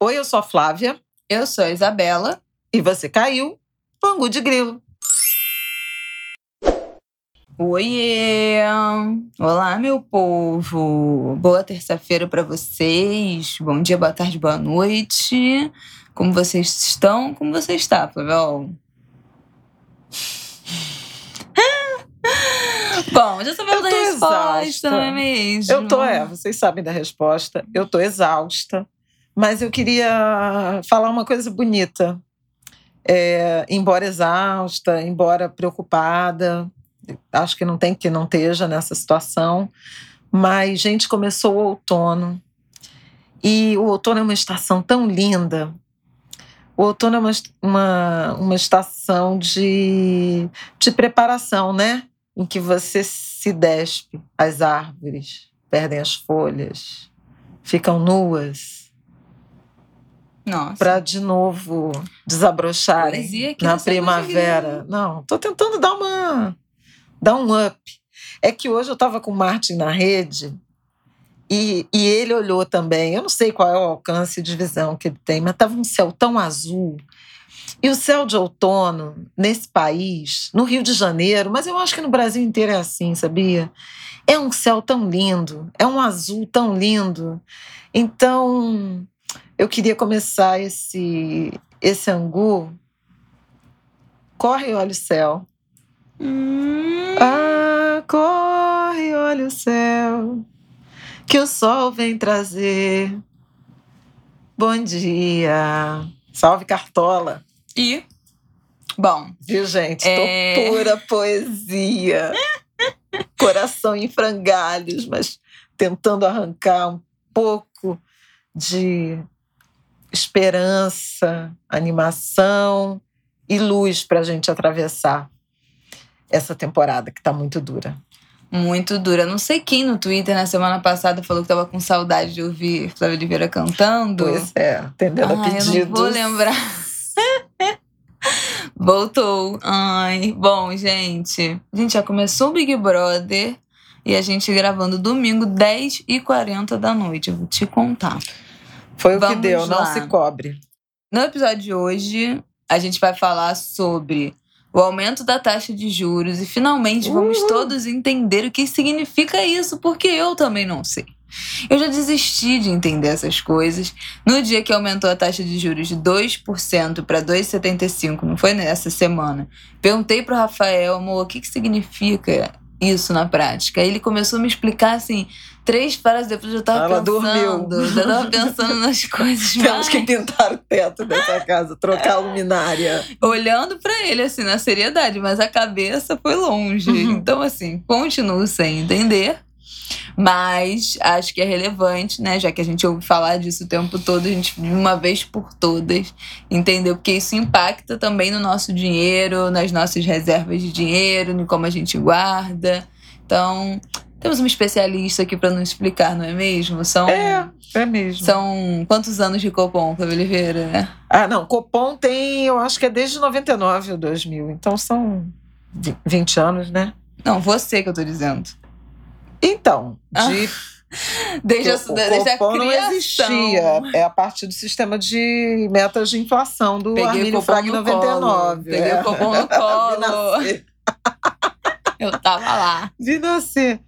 Oi, eu sou a Flávia. Eu sou a Isabela. E você caiu no Angu de Grilo. Oiê! Olá, meu povo! Boa terça-feira para vocês. Bom dia, boa tarde, boa noite. Como vocês estão? Como você está, Pavel? Bom, já sabemos da resposta, exausta. não é mesmo? Eu tô, é, vocês sabem da resposta. Eu tô exausta. Mas eu queria falar uma coisa bonita. É, embora exausta, embora preocupada, acho que não tem que não esteja nessa situação, mas, gente, começou o outono. E o outono é uma estação tão linda. O outono é uma, uma, uma estação de, de preparação, né? Em que você se despe, as árvores perdem as folhas, ficam nuas para de novo desabrocharem na primavera. Não, tô tentando dar uma dar um up. É que hoje eu estava com o Martin na rede e, e ele olhou também. Eu não sei qual é o alcance de visão que ele tem, mas estava um céu tão azul. E o céu de outono nesse país, no Rio de Janeiro, mas eu acho que no Brasil inteiro é assim, sabia? É um céu tão lindo, é um azul tão lindo. Então, eu queria começar esse, esse angu. Corre, olha o céu. Hum. Ah, corre, olha o céu, que o sol vem trazer. Bom dia. Salve, Cartola. E, bom. Viu, gente? É... Tô pura poesia. Coração em frangalhos, mas tentando arrancar um pouco de esperança, animação e luz para a gente atravessar essa temporada que está muito dura. Muito dura. Não sei quem no Twitter na semana passada falou que estava com saudade de ouvir Flávia Oliveira cantando. Pois é, atendendo a pedidos. Eu não vou lembrar. Voltou. Ai, bom, gente. A gente já começou o Big Brother e a gente gravando domingo, 10h40 da noite. Eu vou te contar. Foi o Vamos que deu, lá. não se cobre. No episódio de hoje, a gente vai falar sobre o aumento da taxa de juros e finalmente vamos todos entender o que significa isso, porque eu também não sei. Eu já desisti de entender essas coisas. No dia que aumentou a taxa de juros de 2% para 2,75%, não foi nessa semana, perguntei para o Rafael, amor, o que, que significa isso na prática? Ele começou a me explicar assim, três frases depois eu tava Ela pensando. Dormiu. Eu tava pensando nas coisas. Temos que pintar o teto dessa casa, trocar a luminária. Olhando para ele, assim, na seriedade, mas a cabeça foi longe. Uhum. Então, assim, continuo sem entender. Mas acho que é relevante, né? Já que a gente ouve falar disso o tempo todo, a gente, de uma vez por todas, entendeu? Porque isso impacta também no nosso dinheiro, nas nossas reservas de dinheiro, em como a gente guarda. Então, temos um especialista aqui para nos explicar, não é mesmo? São, é, é mesmo. São quantos anos de Copom, Fábio Oliveira? Ah, não. Copom tem, eu acho que é desde 99 ou 2000. Então são 20 anos, né? Não, você que eu tô dizendo. Então, de. Ah. Desde, o, desde a não existia. É a partir do sistema de metas de inflação do Peguei Armínio Frag 99. Peguei é. o Copom no colo. eu tava lá. De nascer.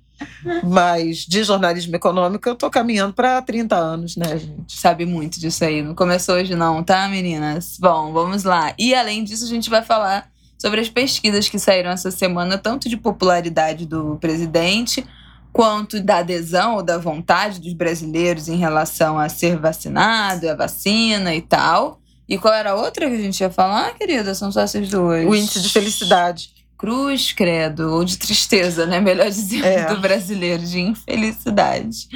Mas de jornalismo econômico eu tô caminhando para 30 anos, né, gente? Sabe muito disso aí. Não começou hoje, não, tá, meninas? Bom, vamos lá. E além disso, a gente vai falar sobre as pesquisas que saíram essa semana, tanto de popularidade do presidente, quanto da adesão ou da vontade dos brasileiros em relação a ser vacinado, a vacina e tal. E qual era a outra que a gente ia falar, querida? São só essas duas. O índice de felicidade cruz, credo, ou de tristeza, né? Melhor dizendo, é. do brasileiro, de infelicidade.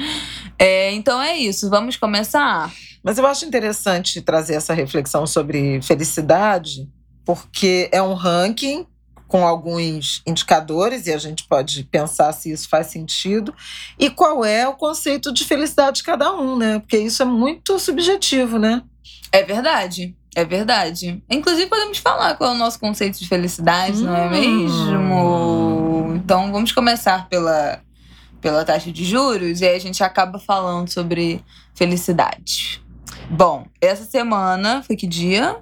É, então é isso, vamos começar. Mas eu acho interessante trazer essa reflexão sobre felicidade, porque é um ranking com alguns indicadores e a gente pode pensar se isso faz sentido e qual é o conceito de felicidade de cada um, né? Porque isso é muito subjetivo, né? É verdade. É verdade. Inclusive, podemos falar qual é o nosso conceito de felicidade, hum. não é mesmo? Então, vamos começar pela, pela taxa de juros e aí a gente acaba falando sobre felicidade. Bom, essa semana foi que dia?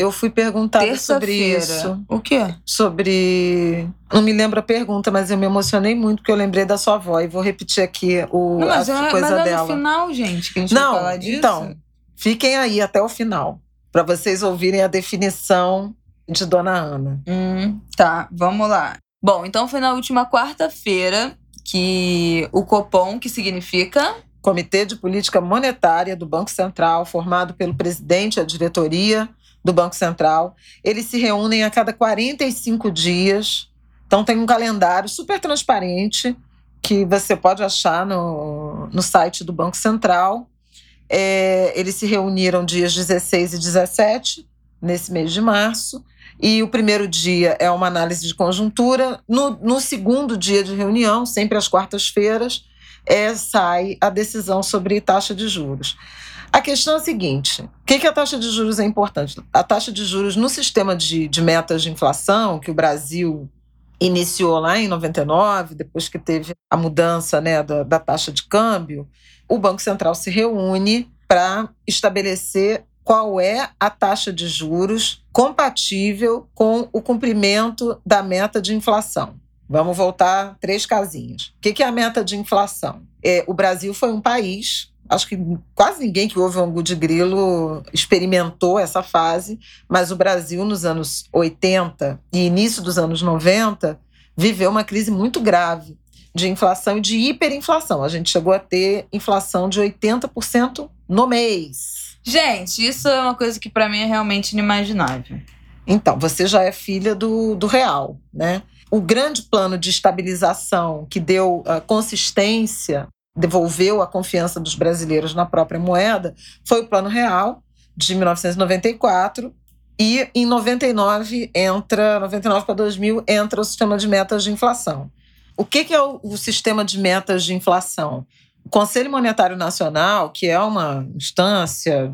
Eu fui perguntada sobre isso. O quê? Sobre. Não me lembro a pergunta, mas eu me emocionei muito porque eu lembrei da sua avó e vou repetir aqui o, não, mas a é, coisa mas dela. É no final, gente, que a gente não, vai falar disso. Então, fiquem aí até o final para vocês ouvirem a definição de Dona Ana. Hum, tá, vamos lá. Bom, então foi na última quarta-feira que o Copom, que significa Comitê de Política Monetária do Banco Central, formado pelo presidente e a diretoria do Banco Central. Eles se reúnem a cada 45 dias. Então, tem um calendário super transparente que você pode achar no, no site do Banco Central. É, eles se reuniram dias 16 e 17, nesse mês de março. E o primeiro dia é uma análise de conjuntura. No, no segundo dia de reunião, sempre às quartas-feiras, é, sai a decisão sobre taxa de juros. A questão é a seguinte: o que, que a taxa de juros é importante? A taxa de juros no sistema de, de metas de inflação, que o Brasil iniciou lá em 99, depois que teve a mudança né, da, da taxa de câmbio, o Banco Central se reúne para estabelecer qual é a taxa de juros compatível com o cumprimento da meta de inflação. Vamos voltar três casinhas. O que é a meta de inflação? É, o Brasil foi um país acho que quase ninguém que ouve o Angu de Grilo experimentou essa fase, mas o Brasil, nos anos 80 e início dos anos 90, viveu uma crise muito grave de inflação e de hiperinflação. A gente chegou a ter inflação de 80% no mês. Gente, isso é uma coisa que para mim é realmente inimaginável. Então, você já é filha do, do real, né? O grande plano de estabilização que deu uh, consistência devolveu a confiança dos brasileiros na própria moeda foi o Plano Real de 1994 e em 99 entra 99 para 2000 entra o sistema de metas de inflação. O que, que é o, o sistema de metas de inflação? O Conselho Monetário Nacional, que é uma instância,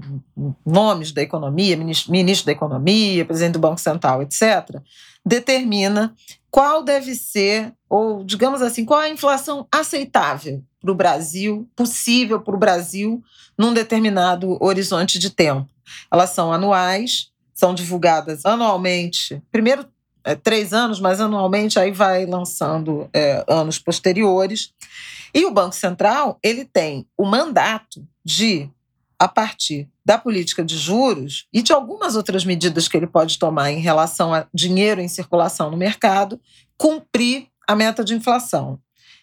nomes da economia, ministro, ministro da Economia, presidente do Banco Central, etc., determina qual deve ser, ou digamos assim, qual é a inflação aceitável para o Brasil, possível para o Brasil, num determinado horizonte de tempo. Elas são anuais, são divulgadas anualmente, primeiro é, três anos, mas anualmente aí vai lançando é, anos posteriores. E o Banco Central ele tem o mandato de, a partir da política de juros e de algumas outras medidas que ele pode tomar em relação a dinheiro em circulação no mercado, cumprir a meta de inflação.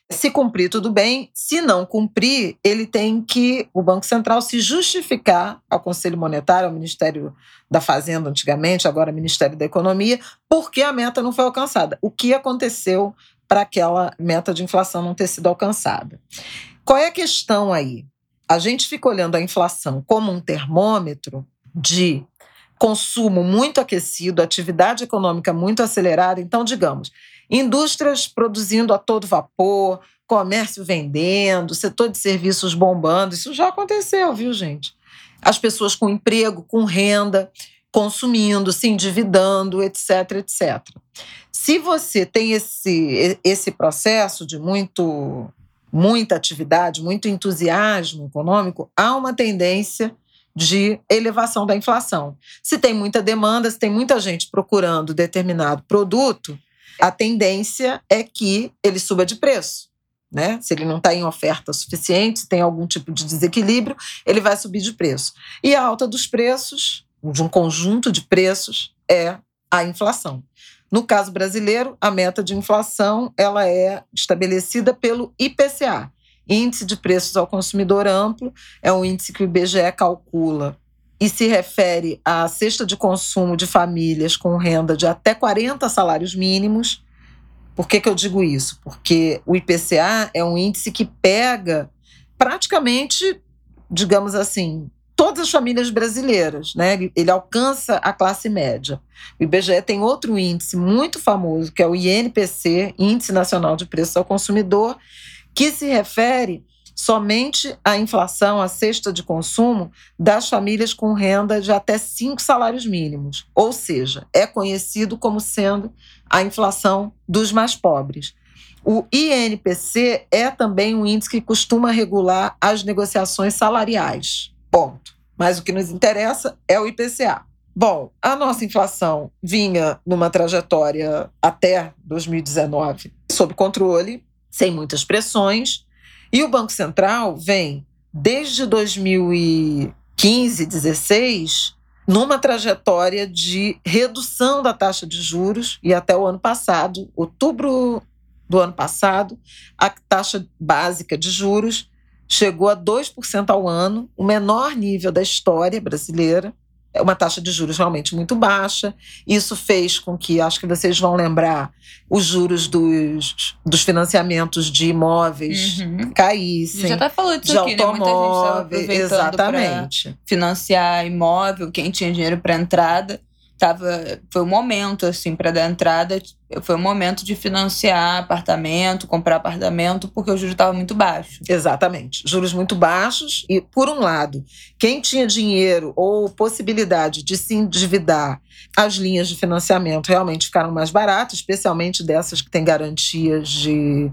Se cumprir, tudo bem. Se não cumprir, ele tem que, o Banco Central, se justificar ao Conselho Monetário, ao Ministério da Fazenda, antigamente, agora Ministério da Economia, porque a meta não foi alcançada. O que aconteceu para aquela meta de inflação não ter sido alcançada? Qual é a questão aí? A gente fica olhando a inflação como um termômetro de consumo muito aquecido, atividade econômica muito acelerada. Então, digamos, indústrias produzindo a todo vapor, comércio vendendo, setor de serviços bombando. Isso já aconteceu, viu, gente? As pessoas com emprego, com renda, consumindo, se endividando, etc, etc. Se você tem esse, esse processo de muito muita atividade, muito entusiasmo econômico, há uma tendência de elevação da inflação. Se tem muita demanda, se tem muita gente procurando determinado produto, a tendência é que ele suba de preço. Né? Se ele não está em oferta suficiente, se tem algum tipo de desequilíbrio, ele vai subir de preço. E a alta dos preços, de um conjunto de preços, é a inflação. No caso brasileiro, a meta de inflação ela é estabelecida pelo IPCA, Índice de Preços ao Consumidor Amplo é um índice que o IBGE calcula e se refere à cesta de consumo de famílias com renda de até 40 salários mínimos. Por que, que eu digo isso? Porque o IPCA é um índice que pega praticamente, digamos assim, todas as famílias brasileiras, né? Ele alcança a classe média. O IBGE tem outro índice muito famoso, que é o INPC, Índice Nacional de Preços ao Consumidor, que se refere somente à inflação, à cesta de consumo das famílias com renda de até cinco salários mínimos. Ou seja, é conhecido como sendo a inflação dos mais pobres. O INPC é também um índice que costuma regular as negociações salariais. Ponto. Mas o que nos interessa é o IPCA. Bom, a nossa inflação vinha numa trajetória até 2019 sob controle, sem muitas pressões, e o Banco Central vem desde 2015, 16, numa trajetória de redução da taxa de juros e até o ano passado, outubro do ano passado, a taxa básica de juros chegou a 2% ao ano, o menor nível da história brasileira é uma taxa de juros realmente muito baixa. Isso fez com que, acho que vocês vão lembrar, os juros dos, dos financiamentos de imóveis uhum. caíssem. Já até falou disso de aqui, automóvel, né? Exatamente. financiar imóvel, quem tinha dinheiro para entrada tava foi o momento assim para dar entrada foi o momento de financiar apartamento comprar apartamento porque o juro estava muito baixo exatamente juros muito baixos e por um lado quem tinha dinheiro ou possibilidade de se endividar as linhas de financiamento realmente ficaram mais baratas especialmente dessas que têm garantias de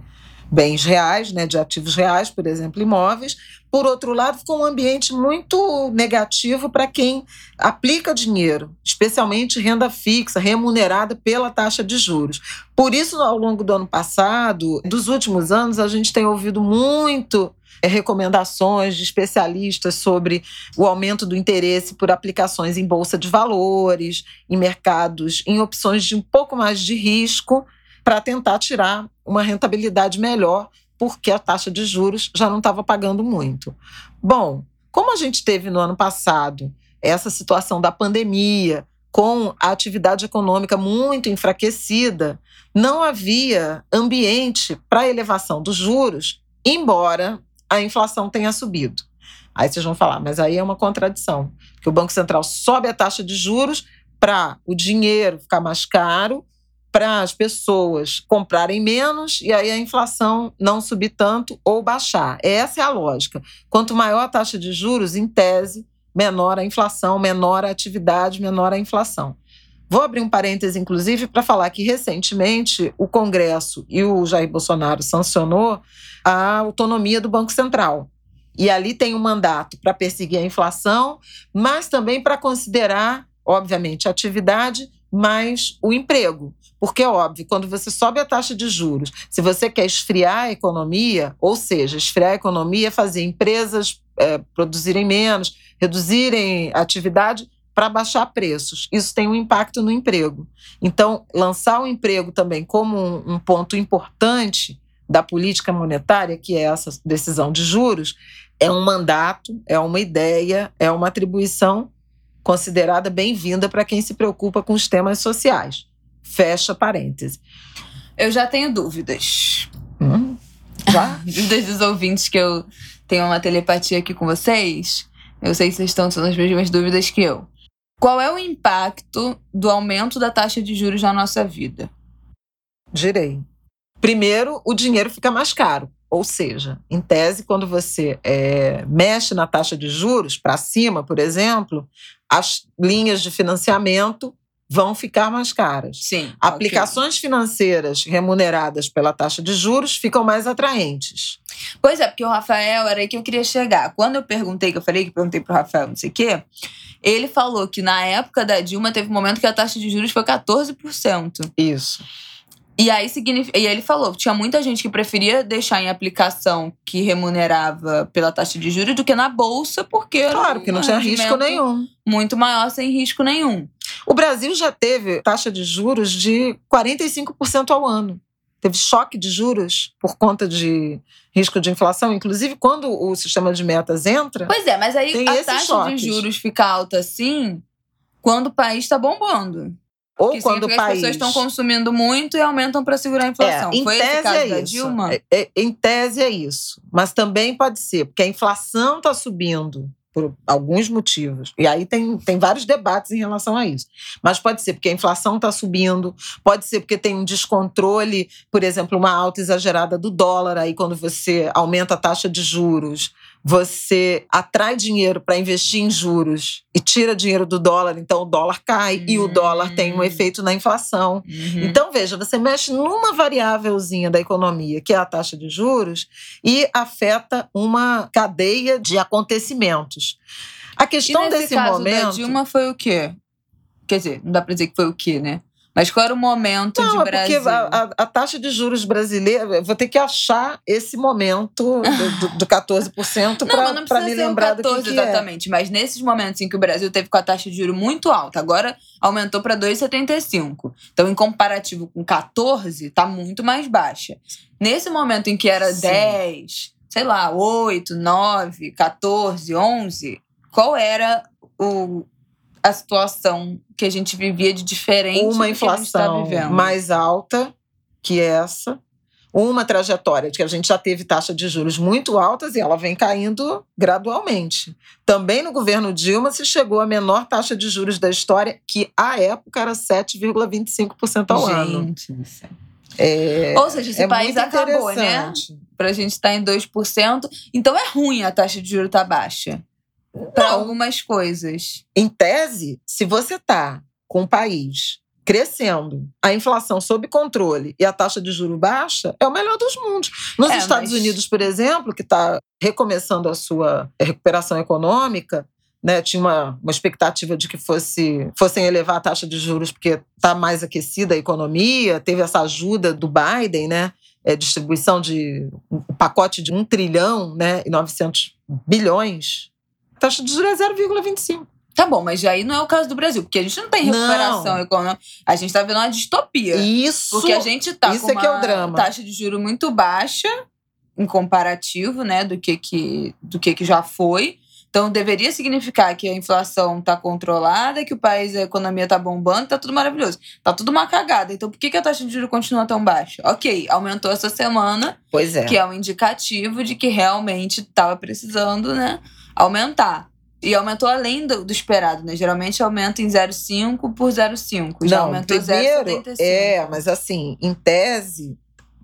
bens reais, né, de ativos reais, por exemplo, imóveis. Por outro lado, ficou um ambiente muito negativo para quem aplica dinheiro, especialmente renda fixa, remunerada pela taxa de juros. Por isso, ao longo do ano passado, dos últimos anos, a gente tem ouvido muito eh, recomendações de especialistas sobre o aumento do interesse por aplicações em bolsa de valores, em mercados, em opções de um pouco mais de risco, para tentar tirar uma rentabilidade melhor, porque a taxa de juros já não estava pagando muito. Bom, como a gente teve no ano passado essa situação da pandemia, com a atividade econômica muito enfraquecida, não havia ambiente para elevação dos juros, embora a inflação tenha subido. Aí vocês vão falar, mas aí é uma contradição, que o Banco Central sobe a taxa de juros para o dinheiro ficar mais caro para as pessoas comprarem menos e aí a inflação não subir tanto ou baixar. Essa é a lógica. Quanto maior a taxa de juros, em tese, menor a inflação, menor a atividade, menor a inflação. Vou abrir um parêntese, inclusive, para falar que recentemente o Congresso e o Jair Bolsonaro sancionou a autonomia do Banco Central. E ali tem um mandato para perseguir a inflação, mas também para considerar, obviamente, a atividade, mas o emprego. Porque é óbvio, quando você sobe a taxa de juros, se você quer esfriar a economia, ou seja, esfriar a economia, fazer empresas é, produzirem menos, reduzirem atividade para baixar preços. Isso tem um impacto no emprego. Então, lançar o emprego também como um, um ponto importante da política monetária, que é essa decisão de juros, é um mandato, é uma ideia, é uma atribuição considerada bem-vinda para quem se preocupa com os temas sociais. Fecha parêntese. Eu já tenho dúvidas. Hum, já? dúvidas dos ouvintes que eu tenho uma telepatia aqui com vocês. Eu sei que vocês estão tendo as mesmas dúvidas que eu. Qual é o impacto do aumento da taxa de juros na nossa vida? Direi. Primeiro, o dinheiro fica mais caro. Ou seja, em tese, quando você é, mexe na taxa de juros para cima, por exemplo, as linhas de financiamento vão ficar mais caras. Sim. Aplicações okay. financeiras remuneradas pela taxa de juros ficam mais atraentes. Pois é, porque o Rafael era aí que eu queria chegar. Quando eu perguntei, que eu falei que perguntei pro Rafael, não sei o quê, ele falou que na época da Dilma teve um momento que a taxa de juros foi 14%. Isso. E aí, significa, e ele falou, tinha muita gente que preferia deixar em aplicação que remunerava pela taxa de juros do que na bolsa, porque claro, que não tinha risco nenhum. Muito maior sem risco nenhum. O Brasil já teve taxa de juros de 45% ao ano. Teve choque de juros por conta de risco de inflação, inclusive quando o sistema de metas entra. Pois é, mas aí a taxa choques. de juros fica alta assim quando o país está bombando. Ou que quando o país. As pessoas estão consumindo muito e aumentam para segurar a inflação. É, em Foi tese é isso. Dilma? É, é, em tese é isso. Mas também pode ser, porque a inflação está subindo por alguns motivos. E aí tem, tem vários debates em relação a isso. Mas pode ser porque a inflação está subindo, pode ser porque tem um descontrole, por exemplo, uma alta exagerada do dólar, aí quando você aumenta a taxa de juros, você atrai dinheiro para investir em juros e tira dinheiro do dólar, então o dólar cai uhum. e o dólar tem um hum. efeito na inflação. Uhum. Então, veja, você mexe numa variávelzinha da economia, que é a taxa de juros, e afeta uma cadeia de acontecimentos. A questão e nesse desse caso momento. da Dilma foi o quê? Quer dizer, não dá pra dizer que foi o quê, né? Mas qual era o momento Não, de é Brasil? porque a, a, a, taxa de juros brasileira, vou ter que achar esse momento do, do, do 14% para me lembrar 14, do que, que é. exatamente, é. mas nesses momentos em que o Brasil teve com a taxa de juros muito alta, agora aumentou para 2,75. Então, em comparativo com 14, tá muito mais baixa. Nesse momento em que era Sim. 10, sei lá, 8, 9, 14, 11, qual era o a situação que a gente vivia de diferente uma tá inflação tá mais alta que essa, uma trajetória de que a gente já teve taxa de juros muito altas e ela vem caindo gradualmente. Também no governo Dilma se chegou à menor taxa de juros da história, que à época era 7,25% ao gente, ano. É, Ou seja, esse é país acabou, né? Pra gente estar tá em 2%. Então é ruim a taxa de juros estar tá baixa para algumas coisas. Em tese, se você está com o país crescendo, a inflação sob controle e a taxa de juro baixa, é o melhor dos mundos. Nos é, Estados mas... Unidos, por exemplo, que está recomeçando a sua recuperação econômica, né, tinha uma, uma expectativa de que fosse, fossem elevar a taxa de juros porque está mais aquecida a economia, teve essa ajuda do Biden, né, é, distribuição de um pacote de 1 trilhão né, e 900 bilhões taxa de juros é 0,25. Tá bom, mas aí não é o caso do Brasil, porque a gente não tem recuperação econômica. A gente tá vendo uma distopia. Isso. Porque a gente tá isso com uma é que é o drama. taxa de juro muito baixa em comparativo, né, do que que do que que já foi. Então deveria significar que a inflação tá controlada, que o país, a economia tá bombando, tá tudo maravilhoso. Tá tudo uma cagada. Então por que, que a taxa de juros continua tão baixa? Ok, aumentou essa semana. Pois é. Que é um indicativo de que realmente tava precisando, né? Aumentar. E aumentou além do, do, esperado, né? Geralmente aumenta em 0,5 por 0,5. Já Não, aumentou primeiro, 0,75. É, mas assim, em tese,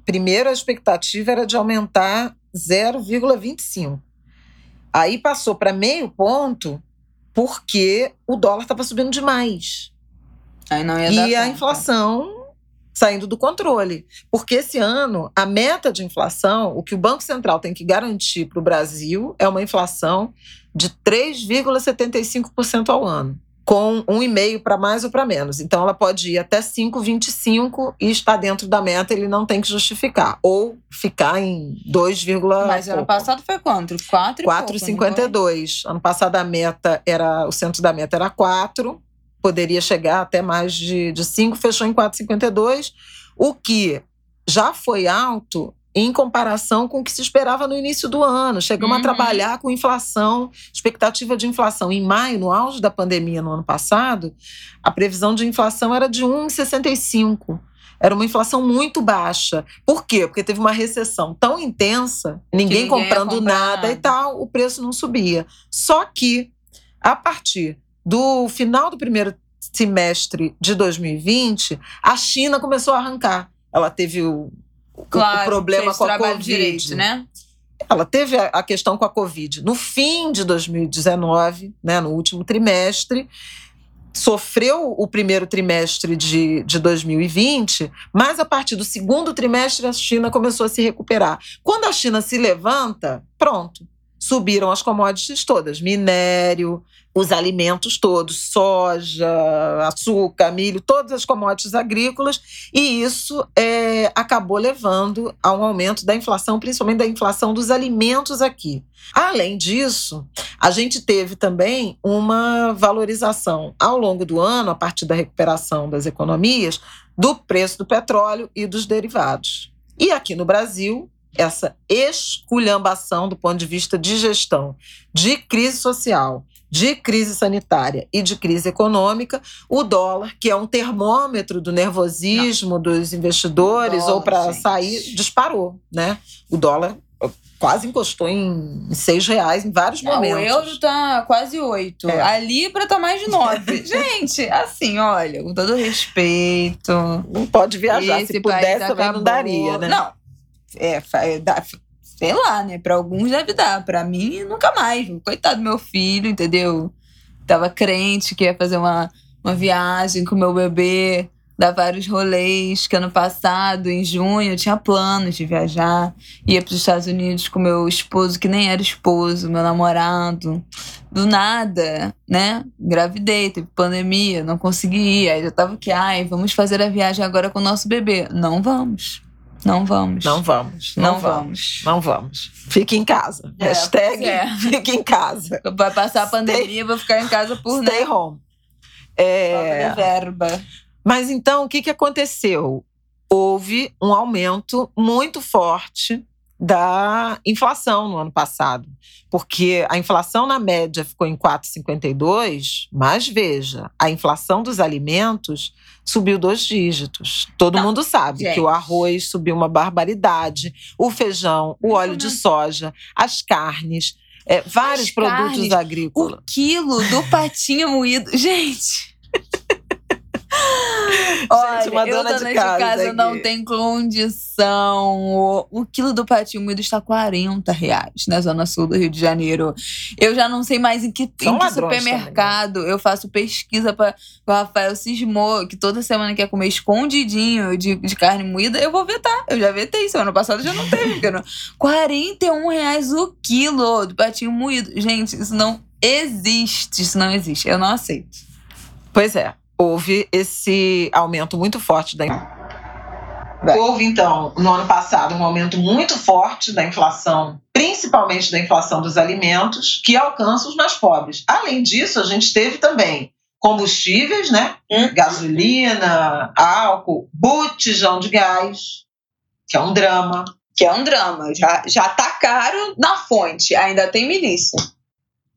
primeiro a expectativa era de aumentar 0,25. Aí passou para meio ponto porque o dólar estava subindo demais. Aí não ia e a inflação saindo do controle. Porque esse ano, a meta de inflação, o que o Banco Central tem que garantir para o Brasil é uma inflação de 3,75% ao ano. Com 1,5% para mais ou para menos. Então, ela pode ir até 5,25% e está dentro da meta, ele não tem que justificar. Ou ficar em 2, Mas ano passado foi quanto? 4,52. Ano passado a meta era. O centro da meta era 4 poderia chegar até mais de, de 5, fechou em 4,52, o que já foi alto em comparação com o que se esperava no início do ano. Chegamos uhum. a trabalhar com inflação, expectativa de inflação. Em maio, no auge da pandemia no ano passado, a previsão de inflação era de 1,65. Era uma inflação muito baixa. Por quê? Porque teve uma recessão tão intensa, ninguém, ninguém comprando nada e tal, o preço não subia. Só que, a partir do final do primeiro semestre de 2020, a China começou a arrancar. Ela teve o, claro, o problema com a Covid. Direito, né? Ela teve a questão com a Covid no fim de 2019, né, no último trimestre, sofreu o primeiro trimestre de, de 2020, mas a partir do segundo trimestre a China começou a se recuperar. Quando a China se levanta, pronto, subiram as commodities todas: minério, os alimentos todos, soja, açúcar, milho, todas as commodities agrícolas, e isso é, acabou levando a um aumento da inflação, principalmente da inflação dos alimentos aqui. Além disso, a gente teve também uma valorização ao longo do ano, a partir da recuperação das economias, do preço do petróleo e dos derivados. E aqui no Brasil, essa esculhambação do ponto de vista de gestão, de crise social, de crise sanitária e de crise econômica, o dólar, que é um termômetro do nervosismo Não. dos investidores dólar, ou para sair, disparou, né? O dólar quase encostou em seis reais em vários Não, momentos. O euro tá quase oito. É. A Libra tá mais de nove. Gente, assim, olha, com todo respeito. Não pode viajar. Se pudesse, também acabou. não daria, né? Não. É, dá, sei lá, né? Pra alguns deve dar. Pra mim, nunca mais. Coitado do meu filho, entendeu? Tava crente que ia fazer uma, uma viagem com meu bebê dar vários rolês, que ano passado, em junho, eu tinha planos de viajar. Ia para os Estados Unidos com meu esposo, que nem era esposo, meu namorado. Do nada, né? Gravidei, teve pandemia, não consegui ir. Aí eu tava aqui, ai, vamos fazer a viagem agora com o nosso bebê. Não vamos. Não vamos. Não vamos. Não, não vamos. vamos. Não vamos. Fique em casa. É, Hashtag é. fique em casa. Vai passar a pandemia, vou ficar em casa por Stay né? home. É... verba. Mas então, o que, que aconteceu? Houve um aumento muito forte da inflação no ano passado. Porque a inflação na média ficou em 4,52, mas veja, a inflação dos alimentos subiu dois dígitos. Todo Não, mundo sabe gente. que o arroz subiu uma barbaridade, o feijão, o óleo de soja, as carnes, é, vários as produtos carnes, agrícolas. O quilo do patinho moído. Gente! Olha, uma dona eu, dona de casa, de casa não tem condição. O, o, quilo do patinho moído está 40 reais na zona sul do Rio de Janeiro. Eu já não sei mais em que, em que supermercado também, né? eu faço pesquisa para o Rafael cismou que toda semana quer comer escondidinho de, de carne moída. Eu vou vetar. Eu já vetei. Semana passada já não teve. Não. 41 reais o quilo do patinho moído. Gente, isso não existe. Isso não existe. Eu não aceito. Pois é houve esse aumento muito forte da Houve, então, no ano passado, um aumento muito forte da inflação, principalmente da inflação dos alimentos, que alcança os mais pobres. Além disso, a gente teve também combustíveis, né? Hum. Gasolina, álcool, botijão de gás, que é um drama. Que é um drama. Já, já tá caro na fonte, ainda tem milícia.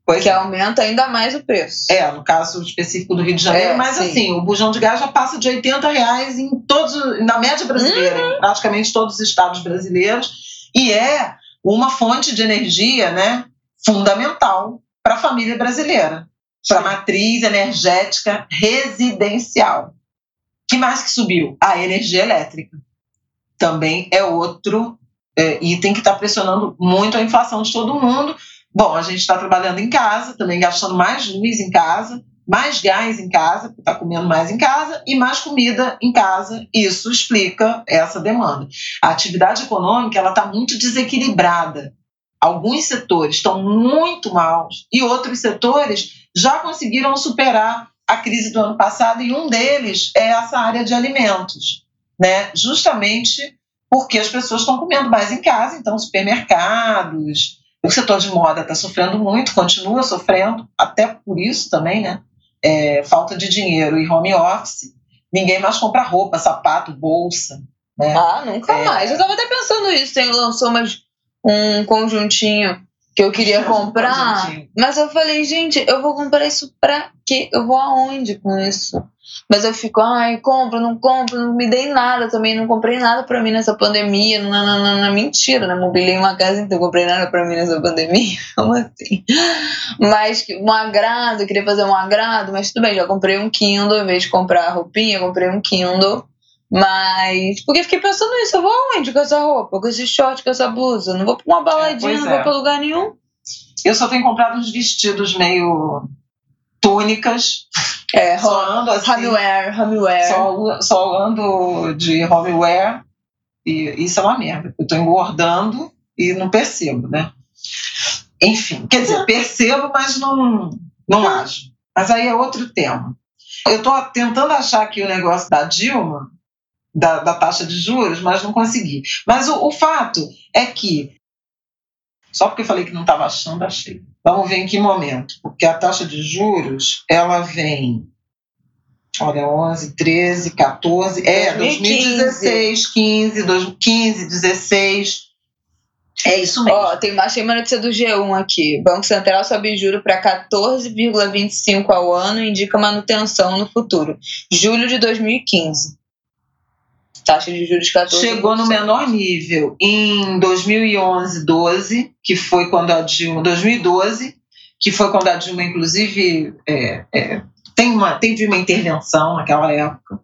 Pois que é. aumenta ainda mais o preço. É, no caso específico do Rio de Janeiro, é, mas sim. assim, o bujão de gás já passa de 80 reais em todos, na média brasileira, uhum. em praticamente todos os estados brasileiros, e é uma fonte de energia né, fundamental para a família brasileira, para a matriz energética residencial. que mais que subiu? A energia elétrica. Também é outro é, item que está pressionando muito a inflação de todo mundo Bom, a gente está trabalhando em casa, também gastando mais luz em casa, mais gás em casa, está comendo mais em casa, e mais comida em casa. Isso explica essa demanda. A atividade econômica ela está muito desequilibrada. Alguns setores estão muito maus e outros setores já conseguiram superar a crise do ano passado, e um deles é essa área de alimentos, né? justamente porque as pessoas estão comendo mais em casa, então supermercados, o setor de moda está sofrendo muito, continua sofrendo, até por isso também, né? É, falta de dinheiro e home office. Ninguém mais compra roupa, sapato, bolsa. Né? Ah, nunca é... mais. Eu estava até pensando isso. Tem, lançou umas, um conjuntinho que eu queria comprar. Mas eu falei, gente, eu vou comprar isso pra quê? Eu vou aonde com isso? Mas eu fico, ai, compro, não compro, não me dei nada também, não comprei nada pra mim nessa pandemia. Não, não, não, não mentira, né? Mobilei uma casa então comprei nada pra mim nessa pandemia. Como assim? Mas um agrado, queria fazer um agrado, mas tudo bem, já comprei um Kindle, em vez de comprar roupinha, comprei um Kindle. Mas, porque fiquei pensando nisso, eu vou aonde com essa roupa, com esse short, com essa blusa? Não vou pra uma baladinha, é, não é. vou pra lugar nenhum. Eu só tenho comprado uns vestidos meio túnicas. É, só ando assim, homeware, homeware. Só, só ando de homeware e isso é uma merda. Eu tô engordando e não percebo, né? Enfim, quer dizer, percebo, mas não, não ajo. Mas aí é outro tema. Eu estou tentando achar aqui o negócio da Dilma, da, da, taxa de juros, mas não consegui. Mas o, o fato é que, só porque eu falei que não estava achando, achei. Vamos ver em que momento, porque a taxa de juros, ela vem, olha, 11, 13, 14, é, 2016, 15, 2015, 16, é isso mesmo. Ó, tem, achei uma notícia do G1 aqui. Banco Central sobe juro para 14,25 ao ano e indica manutenção no futuro. Julho de 2015 taxa de juros 14%. Chegou no menor nível em 2011, 12, que foi quando a Dilma, 2012, que foi quando a Dilma, inclusive, é, é, tem uma, teve uma intervenção naquela época.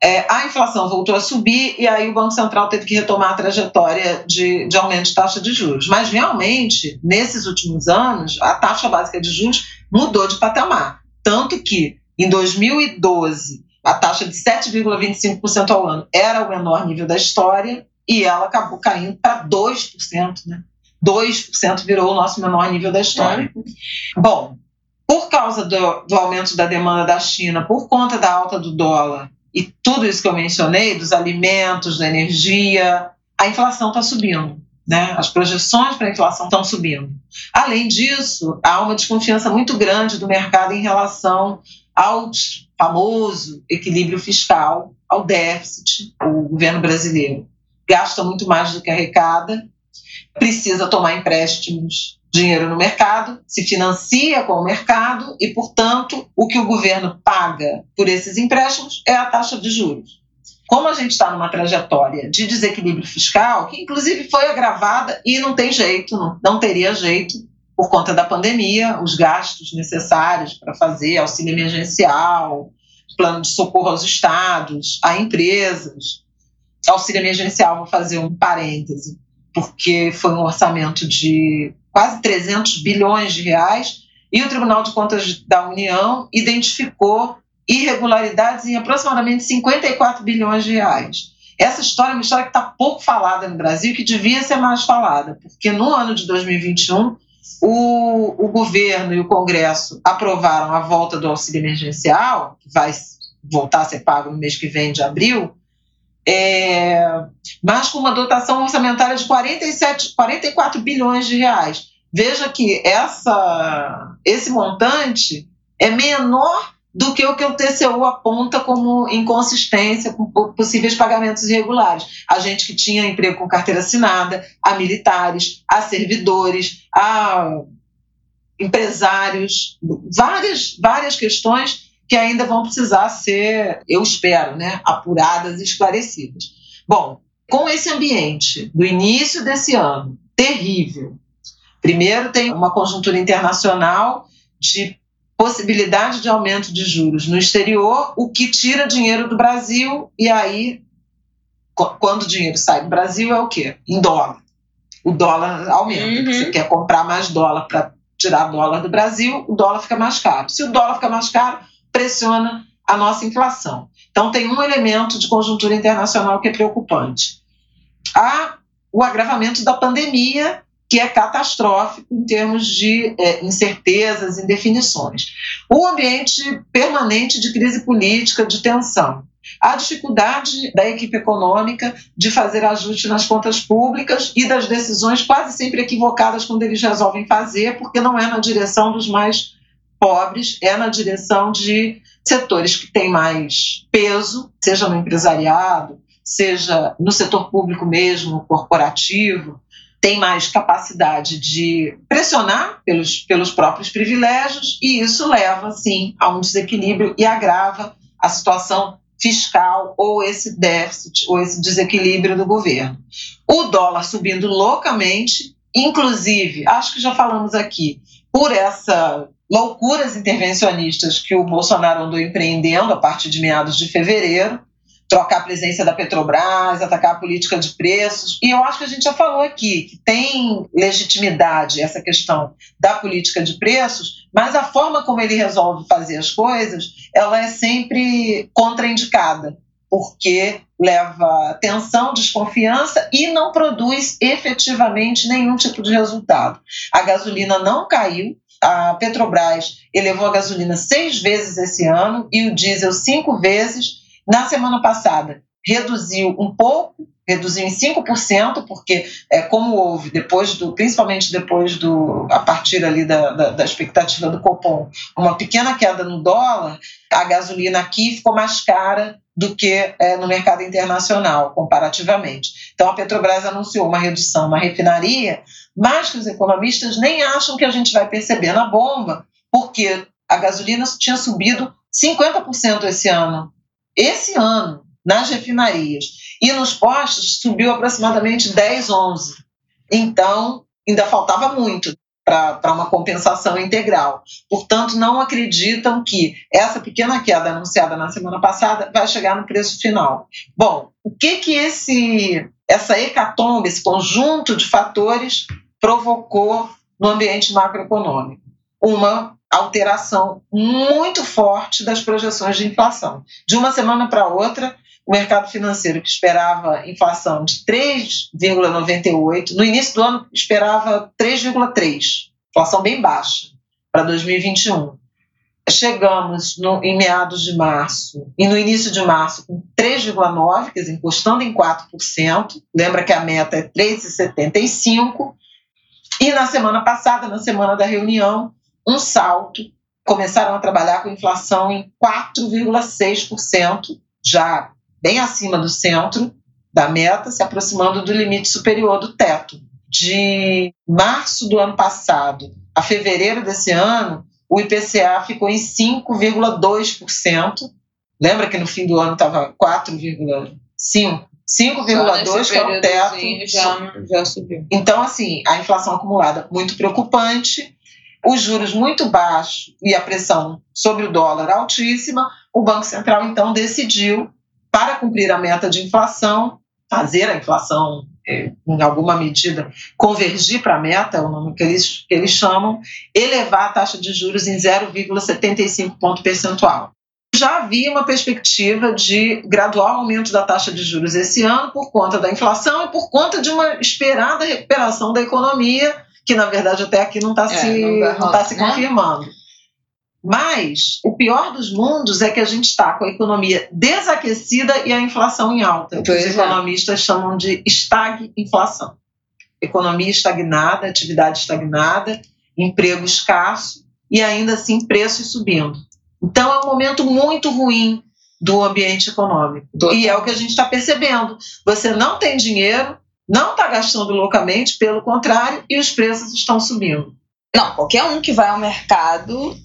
É, a inflação voltou a subir e aí o Banco Central teve que retomar a trajetória de, de aumento de taxa de juros. Mas realmente, nesses últimos anos, a taxa básica de juros mudou de patamar. Tanto que, em 2012, a taxa de 7,25% ao ano era o menor nível da história e ela acabou caindo para 2%, né? 2% virou o nosso menor nível da história. Bom, por causa do, do aumento da demanda da China, por conta da alta do dólar e tudo isso que eu mencionei, dos alimentos, da energia, a inflação está subindo. Né? As projeções para a inflação estão subindo. Além disso, há uma desconfiança muito grande do mercado em relação ao famoso equilíbrio fiscal, ao déficit. O governo brasileiro gasta muito mais do que arrecada, precisa tomar empréstimos, dinheiro no mercado, se financia com o mercado e, portanto, o que o governo paga por esses empréstimos é a taxa de juros. Como a gente está numa trajetória de desequilíbrio fiscal, que inclusive foi agravada e não tem jeito, não, não teria jeito, por conta da pandemia, os gastos necessários para fazer auxílio emergencial, plano de socorro aos estados, a empresas. Auxílio emergencial, vou fazer um parêntese, porque foi um orçamento de quase 300 bilhões de reais e o Tribunal de Contas da União identificou irregularidades em aproximadamente 54 bilhões de reais. Essa história é uma história que está pouco falada no Brasil, que devia ser mais falada, porque no ano de 2021 o, o governo e o Congresso aprovaram a volta do auxílio emergencial, que vai voltar a ser pago no mês que vem, de abril, é, mas com uma dotação orçamentária de 47, 44 bilhões de reais. Veja que essa, esse montante é menor do que o que o TCU aponta como inconsistência com possíveis pagamentos irregulares. A gente que tinha emprego com carteira assinada, a militares, a servidores, a empresários, várias, várias questões que ainda vão precisar ser, eu espero, né, apuradas e esclarecidas. Bom, com esse ambiente do início desse ano terrível, primeiro tem uma conjuntura internacional de possibilidade de aumento de juros no exterior, o que tira dinheiro do Brasil, e aí, quando o dinheiro sai do Brasil, é o quê? Em dólar. O dólar aumenta. Uhum. Você quer comprar mais dólar para tirar dólar do Brasil, o dólar fica mais caro. Se o dólar fica mais caro, pressiona a nossa inflação. Então, tem um elemento de conjuntura internacional que é preocupante. Há o agravamento da pandemia que é catastrófico em termos de é, incertezas, indefinições. O ambiente permanente de crise política, de tensão. A dificuldade da equipe econômica de fazer ajuste nas contas públicas e das decisões quase sempre equivocadas quando eles resolvem fazer, porque não é na direção dos mais pobres, é na direção de setores que têm mais peso, seja no empresariado, seja no setor público mesmo, corporativo, tem mais capacidade de pressionar pelos, pelos próprios privilégios, e isso leva, sim, a um desequilíbrio e agrava a situação fiscal ou esse déficit ou esse desequilíbrio do governo. O dólar subindo loucamente, inclusive, acho que já falamos aqui, por essa loucuras intervencionistas que o Bolsonaro andou empreendendo a partir de meados de fevereiro, trocar a presença da Petrobras, atacar a política de preços. E eu acho que a gente já falou aqui que tem legitimidade essa questão da política de preços, mas a forma como ele resolve fazer as coisas, ela é sempre contraindicada, porque leva tensão, desconfiança e não produz efetivamente nenhum tipo de resultado. A gasolina não caiu, a Petrobras elevou a gasolina seis vezes esse ano e o diesel cinco vezes na semana passada, reduziu um pouco, reduziu em 5%, porque é, como houve, depois do, principalmente depois do, a partir ali da, da, da, expectativa do Copom, uma pequena queda no dólar, a gasolina aqui ficou mais cara do que é, no mercado internacional, comparativamente. Então, a Petrobras anunciou uma redução na refinaria, mas que os economistas nem acham que a gente vai perceber na bomba, porque a gasolina tinha subido 50% esse ano esse ano, nas refinarias e nos postos, subiu aproximadamente 10, 11. Então, ainda faltava muito para uma compensação integral. Portanto, não acreditam que essa pequena queda anunciada na semana passada vai chegar no preço final. Bom, o que que esse essa hecatombe, esse conjunto de fatores provocou no ambiente macroeconômico? Uma alteração muito forte das projeções de inflação. De uma semana para outra, o mercado financeiro que esperava inflação de 3,98, no início do ano esperava 3,3, inflação bem baixa para 2021. Chegamos no, em meados de março e no início de março com 3,9, quer dizer, encostando em 4%. Lembra que a meta é 3,75. E na semana passada, na semana da reunião, um salto. Começaram a trabalhar com inflação em 4,6%, já bem acima do centro da meta, se aproximando do limite superior do teto. De março do ano passado a fevereiro desse ano, o IPCA ficou em 5,2%. Lembra que no fim do ano estava 4,5%? 5,2 que é o teto. Já, já subiu. Então, assim, a inflação acumulada muito preocupante, os juros muito baixos e a pressão sobre o dólar altíssima. O Banco Central, então, decidiu para cumprir a meta de inflação, fazer a inflação, é, em alguma medida, convergir para a meta, é o nome que eles, que eles chamam, elevar a taxa de juros em 0,75 ponto percentual. Já havia uma perspectiva de gradual aumento da taxa de juros esse ano por conta da inflação e por conta de uma esperada recuperação da economia, que na verdade até aqui não está é, se, não, não tá se né? confirmando. Mas o pior dos mundos é que a gente está com a economia desaquecida e a inflação em alta. Pois os é. economistas chamam de estagflação. Economia estagnada, atividade estagnada, emprego escasso e ainda assim preços subindo. Então é um momento muito ruim do ambiente econômico. E é o que a gente está percebendo. Você não tem dinheiro, não está gastando loucamente, pelo contrário, e os preços estão subindo. Não, qualquer um que vai ao mercado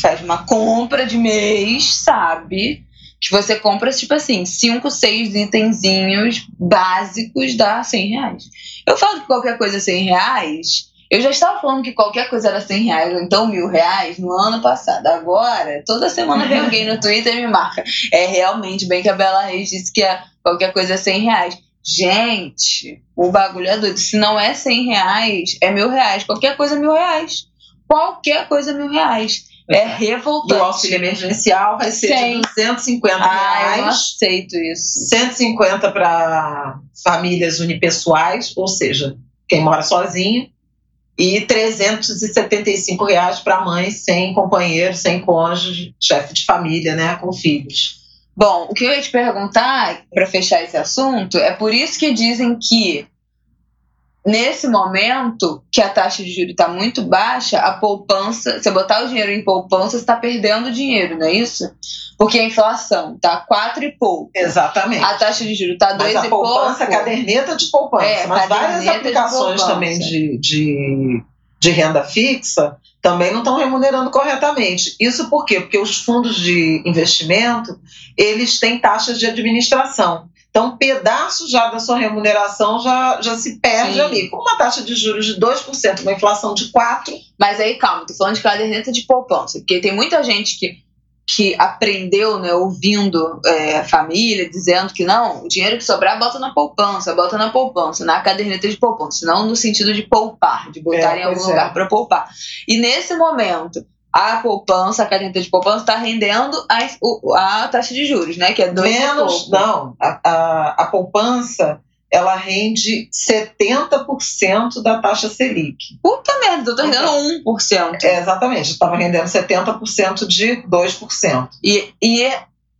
faz uma compra de mês, sabe? Que você compra, tipo assim, cinco, seis itenzinhos básicos dá 100 reais. Eu falo que qualquer coisa é 100 reais. Eu já estava falando que qualquer coisa era 100 reais, ou então mil reais, no ano passado. Agora, toda semana vem alguém no Twitter e me marca. É realmente bem que a Bela Reis disse que é, qualquer coisa é 100 reais. Gente, o bagulho é doido. Se não é 100 reais, é mil reais. Qualquer coisa é mil reais. Qualquer coisa é mil reais. É revoltante. E o auxílio emergencial vai ser Sim. de 250 ah, reais. Eu não aceito isso. 150 para famílias unipessoais, ou seja, quem mora sozinho, e 375 reais para mães sem companheiro, sem cônjuge, chefe de família, né, com filhos. Bom, o que eu ia te perguntar, para fechar esse assunto, é por isso que dizem que nesse momento que a taxa de juros está muito baixa, a poupança, você botar o dinheiro em poupança, você está perdendo dinheiro, não é isso? Porque a inflação está quatro e pouco. Exatamente. A taxa de juros está dois mas e pouco. a poupança, caderneta de poupança. É, mas várias aplicações de também de, de, de renda fixa também não estão remunerando corretamente. Isso por quê? Porque os fundos de investimento, eles têm taxas de administração. Então, um pedaço já da sua remuneração já, já se perde Sim. ali. Com uma taxa de juros de 2%, uma inflação de 4%. Mas aí, calma, tô falando de caderneta de poupança, porque tem muita gente que, que aprendeu, né, ouvindo é, a família, dizendo que não, o dinheiro que sobrar, bota na poupança, bota na poupança, na caderneta de poupança, não no sentido de poupar, de botar é, em algum é. lugar para poupar. E nesse momento, a poupança, a caderneta de poupança está rendendo a, a taxa de juros, né? Que é dois Menos, não. A, a, a poupança ela rende 70% da taxa Selic. Puta merda, eu tô rendendo 1%. É, exatamente, eu estava rendendo 70% de 2%. E, e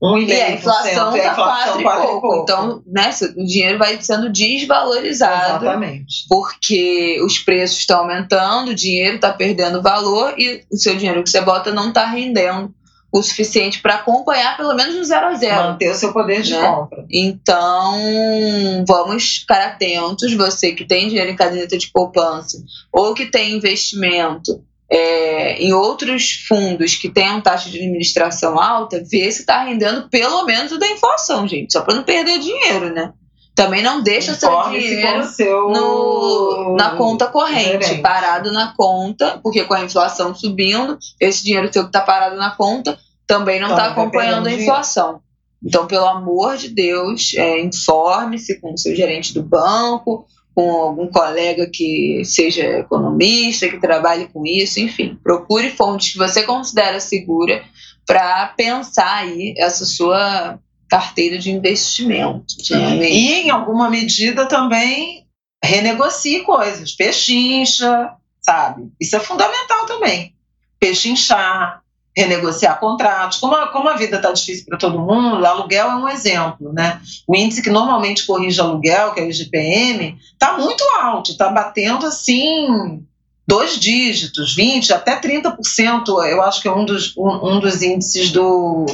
um e, e a inflação está quatro, e pouco. pouco. Então, né, o dinheiro vai sendo desvalorizado. Exatamente. Porque os preços estão aumentando, o dinheiro está perdendo valor e o seu dinheiro que você bota não está rendendo o suficiente para acompanhar pelo menos no zero a zero. Manter o seu poder de né? compra. Então, vamos ficar atentos, você que tem dinheiro em caderneta de poupança ou que tem investimento é, em outros fundos que tenham taxa de administração alta, ver se está rendendo pelo menos o da inflação, gente, só para não perder dinheiro, né? Também não deixa seu dinheiro seu no, na conta corrente, gerente. parado na conta, porque com a inflação subindo, esse dinheiro seu que está parado na conta também não está acompanhando a inflação. Então, pelo amor de Deus, é, informe-se com o seu gerente do banco, com algum colega que seja economista, que trabalhe com isso, enfim, procure fontes que você considera segura para pensar aí essa sua carteira de investimento. Né? E, em alguma medida, também renegocie coisas, pechincha, sabe? Isso é fundamental também. Pechinchar, renegociar contratos. Como a, como a vida está difícil para todo mundo, aluguel é um exemplo, né? O índice que normalmente corrige aluguel, que é o IGPM, está muito alto, está batendo assim dois dígitos, 20 até 30%, eu acho que é um dos, um, um dos índices do,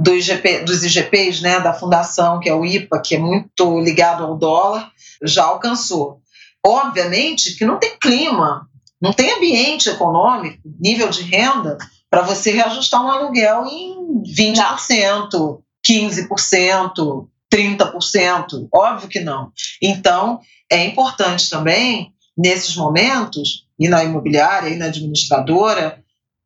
do IGP, dos IGPs, né, da fundação, que é o IPA, que é muito ligado ao dólar, já alcançou. Obviamente que não tem clima, não tem ambiente econômico, nível de renda, para você reajustar um aluguel em 20%, não. 15%, 30%. Óbvio que não. Então, é importante também, nesses momentos, e na imobiliária, e na administradora,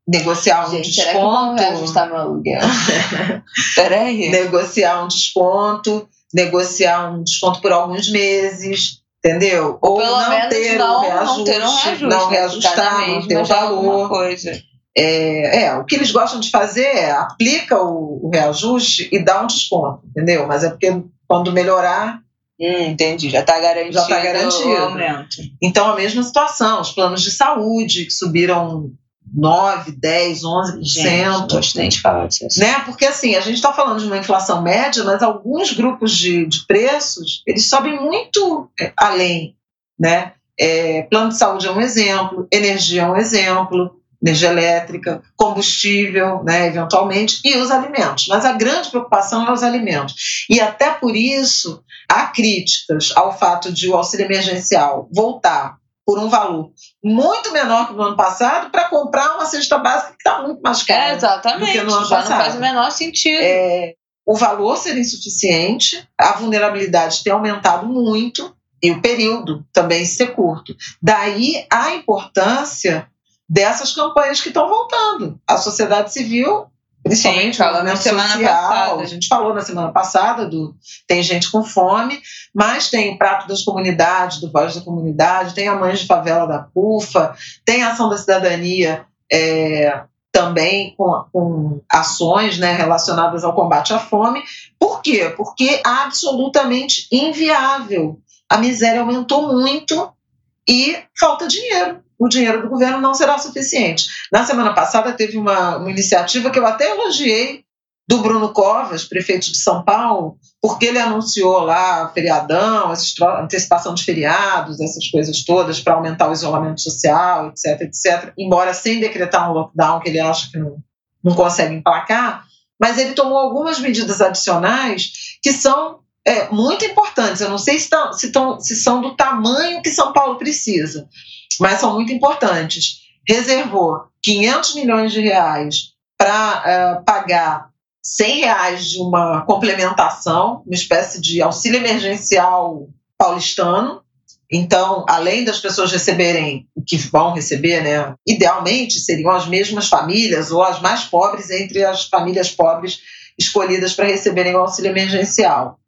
negociar Gente, um desconto. Será que reajustar meu aluguel? Peraí. Negociar um desconto, negociar um desconto por alguns meses, entendeu? Ou, Ou não ter não, um reajuste, não ter um reajuste, não reajustar, não ter o valor. Coisa. É, é, o que eles gostam de fazer é aplica o, o, reajuste e dá um desconto, entendeu? Mas é porque quando melhorar. Hum, entendi, já está garantido, já tá garantido o aumento. Então, a mesma situação, os planos de saúde que subiram 9, 10, 11%. Gente, gostei de falar disso. Né? Porque assim, a gente está falando de uma inflação média, mas alguns grupos de, de preços, eles sobem muito é, além. Né? É, plano de saúde é um exemplo, energia é um exemplo, energia elétrica, combustível, né, eventualmente, e os alimentos. Mas a grande preocupação é os alimentos. E até por isso há críticas ao fato de o auxílio emergencial voltar por um valor muito menor que no ano passado para comprar uma cesta básica que está muito mais cara. É, exatamente. Do que no ano Já passado. não faz o menor sentido. É, o valor ser insuficiente, a vulnerabilidade ter aumentado muito e o período também ser curto. Daí a importância dessas campanhas que estão voltando. A sociedade civil, principalmente Sim, na semana social, passada. a gente falou na semana passada do tem gente com fome, mas tem o prato das comunidades, do Voz da Comunidade, tem a Mães de Favela da CUFA, tem a Ação da Cidadania é, também com, com, ações né, relacionadas ao combate à fome. Por quê? Porque é absolutamente inviável. A miséria aumentou muito e falta dinheiro o dinheiro do governo não será suficiente. Na semana passada teve uma, uma iniciativa que eu até elogiei do Bruno Covas, prefeito de São Paulo, porque ele anunciou lá feriadão, antecipação de feriados, essas coisas todas para aumentar o isolamento social, etc, etc, embora sem decretar um lockdown que ele acha que não, não consegue emplacar, mas ele tomou algumas medidas adicionais que são é, muito importantes. Eu não sei se, tão, se, tão, se são do tamanho que São Paulo precisa, mas são muito importantes. Reservou 500 milhões de reais para uh, eh, pagar 100 reais de uma complementação, uma espécie de auxílio emergencial paulistano. Então, além das pessoas receberem o que vão receber, né, idealmente seriam as mesmas famílias ou as mais pobres entre as famílias pobres escolhidas para receberem o auxílio emergencial.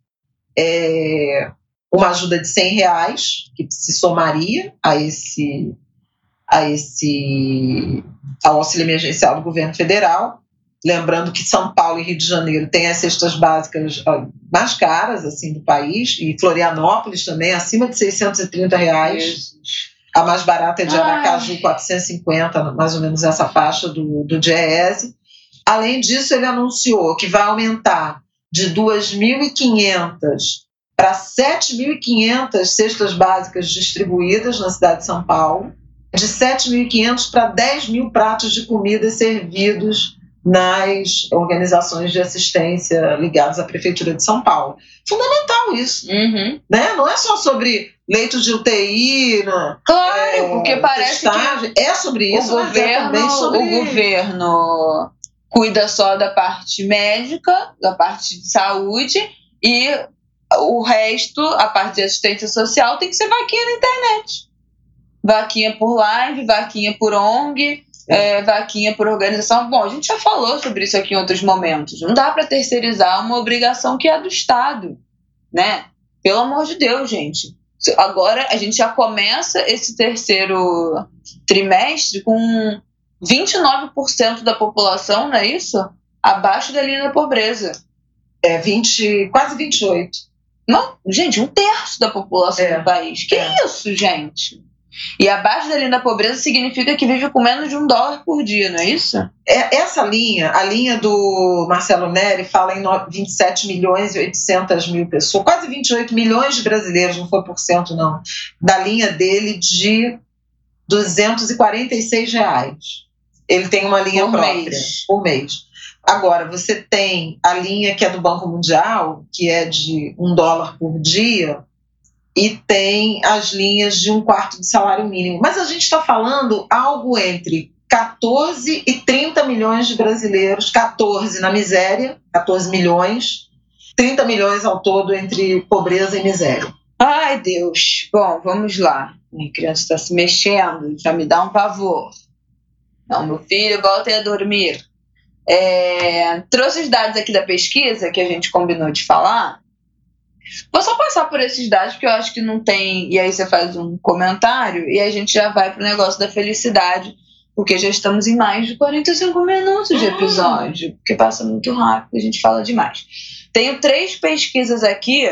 É, uma ajuda de 100 reais, que se somaria a esse, a esse ao auxílio emergencial do governo federal. Lembrando que São Paulo e Rio de Janeiro têm as cestas básicas mais caras assim do país, e Florianópolis também, acima de 630 reais. A mais barata é de Aracaju, Ai. 450, mais ou menos essa faixa do, do DIEESE. Além disso, ele anunciou que vai aumentar de 2.500 para 7.500 cestas básicas distribuídas na cidade de São Paulo, de 7.500 para 10 mil pratos de comida servidos nas organizações de assistência ligadas à Prefeitura de São Paulo. Fundamental isso. Uhum. Né? Não é só sobre leitos de UTI. Né? Claro, é, porque parece testagem. que é sobre isso, o governo, é sobre... o governo cuida só da parte médica, da parte de saúde e o resto, a parte de assistência social, tem que ser vaquinha na internet. Vaquinha por live, vaquinha por ONG, é, vaquinha por organização. Bom, a gente já falou sobre isso aqui em outros momentos. Não dá para terceirizar uma obrigação que é do Estado, né? Pelo amor de Deus, gente. Agora a gente já começa esse terceiro trimestre com 29% da população, não é isso? Abaixo da linha da pobreza. É 20, quase 28. Não, gente, um terço da população é. do país. Que é. isso, gente? E abaixo da linha da pobreza significa que vive com menos de um dólar por dia, não é isso? É, essa linha, a linha do Marcelo Neri, fala em 27 milhões e 800 mil pessoas, quase 28 milhões de brasileiros, não foi por cento não, da linha dele de 246 reais. Ele tem uma linha por própria mês. por mês. Agora, você tem a linha que é do Banco Mundial, que é de um dólar por dia, e tem as linhas de um quarto de salário mínimo. Mas a gente está falando algo entre 14 e 30 milhões de brasileiros, 14 na miséria, 14 milhões, 30 milhões ao todo entre pobreza e miséria. Ai, Deus. Bom, vamos lá. Minha criança está se mexendo, já me dá um pavor. Não, meu filho, voltem a dormir. É, trouxe os dados aqui da pesquisa que a gente combinou de falar. Vou só passar por esses dados, porque eu acho que não tem. E aí você faz um comentário e a gente já vai pro negócio da felicidade, porque já estamos em mais de 45 minutos de episódio, porque passa muito rápido, a gente fala demais. Tenho três pesquisas aqui.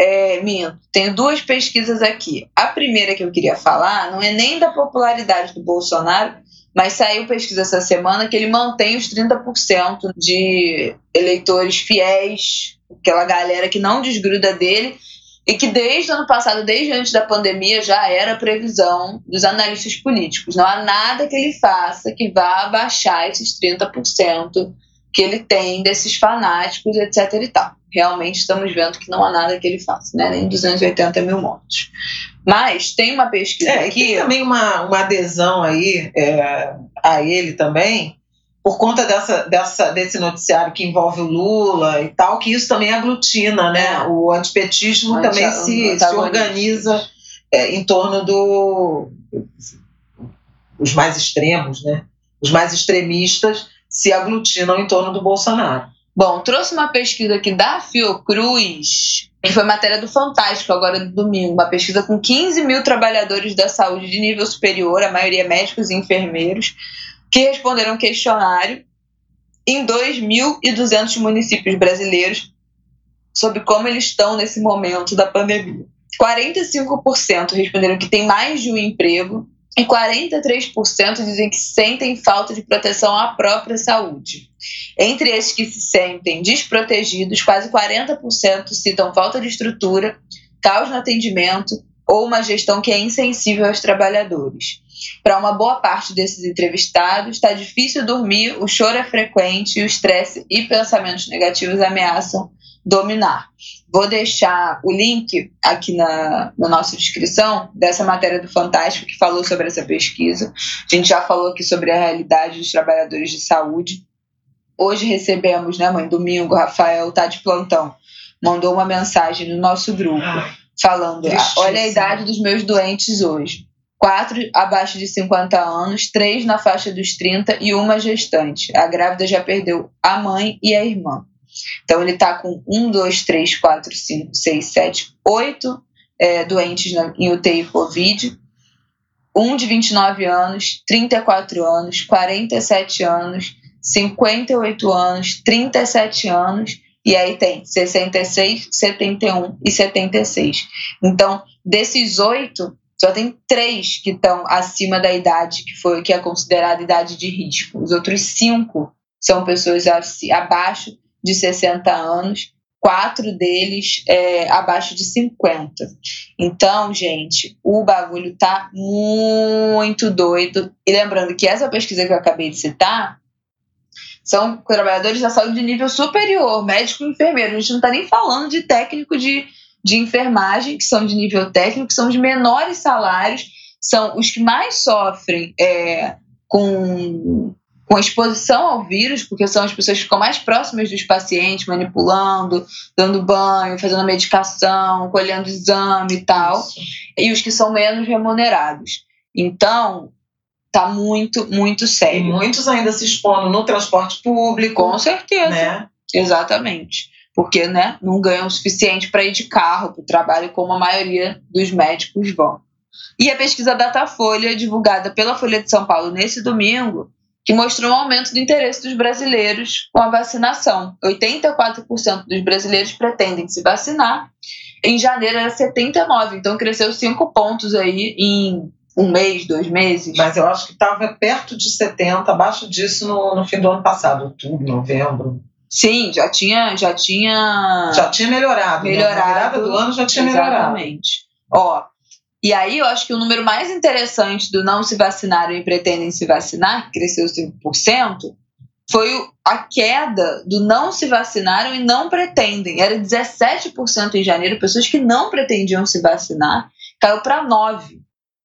É, minto, tenho duas pesquisas aqui. A primeira que eu queria falar não é nem da popularidade do Bolsonaro, mas saiu pesquisa essa semana que ele mantém os 30% de eleitores fiéis, aquela galera que não desgruda dele, e que desde o ano passado, desde antes da pandemia, já era previsão dos analistas políticos. Não há nada que ele faça que vá abaixar esses 30% que ele tem desses fanáticos, etc. e tal. Realmente estamos vendo que não há nada que ele faça, né? nem 280 mil mortos. Mas tem uma pesquisa é, aqui. Tem também uma, uma adesão aí é, a ele também, por conta dessa, dessa, desse noticiário que envolve o Lula e tal, que isso também aglutina, né? É. O antipetismo Anti também se, se organiza é, em torno do os mais extremos, né? Os mais extremistas se aglutinam em torno do Bolsonaro. Bom, trouxe uma pesquisa aqui da Fiocruz, que foi matéria do Fantástico agora no domingo, uma pesquisa com 15 mil trabalhadores da saúde de nível superior, a maioria médicos e enfermeiros, que responderam questionário em 2.200 municípios brasileiros sobre como eles estão nesse momento da pandemia. 45% responderam que tem mais de um emprego e 43% dizem que sentem falta de proteção à própria saúde. Entre esses que se sentem desprotegidos, quase 40% citam falta de estrutura, caos no atendimento ou uma gestão que é insensível aos trabalhadores. Para uma boa parte desses entrevistados, está difícil dormir, o choro é frequente o estresse e pensamentos negativos ameaçam dominar. Vou deixar o link aqui na, na nossa descrição dessa matéria do Fantástico que falou sobre essa pesquisa. A gente já falou aqui sobre a realidade dos trabalhadores de saúde. Hoje recebemos, né, mãe? Domingo, Rafael tá de plantão. Mandou uma mensagem no nosso grupo falando: olha a idade dos meus doentes hoje. Quatro abaixo de 50 anos, três na faixa dos 30 e uma gestante. A grávida já perdeu a mãe e a irmã. Então ele está com um, dois, três, quatro, cinco, seis, sete, oito é, doentes na, em UTI Covid. Um de 29 anos, 34 anos, 47 anos, 58 anos, 37 anos, e aí tem 66, 71 e 76. Então, desses oito, só tem três que estão acima da idade que foi que é considerada idade de risco. Os outros cinco são pessoas abaixo de 60 anos, quatro deles é, abaixo de 50. Então, gente, o bagulho tá muito doido. E lembrando que essa pesquisa que eu acabei de citar são trabalhadores da saúde de nível superior, médico e enfermeiro. A gente não está nem falando de técnico de, de enfermagem, que são de nível técnico, que são de menores salários, são os que mais sofrem é, com, com exposição ao vírus, porque são as pessoas que ficam mais próximas dos pacientes, manipulando, dando banho, fazendo medicação, colhendo exame e tal, Isso. e os que são menos remunerados. Então, tá muito, muito sério. E muitos ainda se expondo no transporte público. Com certeza. Né? Exatamente. porque né, não ganham o suficiente para ir de carro para o trabalho, como a maioria dos médicos vão. E a pesquisa Datafolha, divulgada pela Folha de São Paulo nesse domingo, que mostrou um aumento do interesse dos brasileiros com a vacinação. 84% dos brasileiros pretendem se vacinar. Em janeiro era 79%, então cresceu 5 pontos aí em um mês, dois meses. Mas eu acho que estava perto de 70, abaixo disso no, no fim do ano passado, outubro, novembro. Sim, já tinha, já tinha. Já tinha melhorado. Melhorado. Né? Na virada do ano já tinha melhorado. Exatamente. Ó, e aí eu acho que o número mais interessante do não se vacinaram e pretendem se vacinar, que cresceu 5%, foi a queda do não se vacinaram e não pretendem. Era 17% em janeiro, pessoas que não pretendiam se vacinar, caiu para 9%.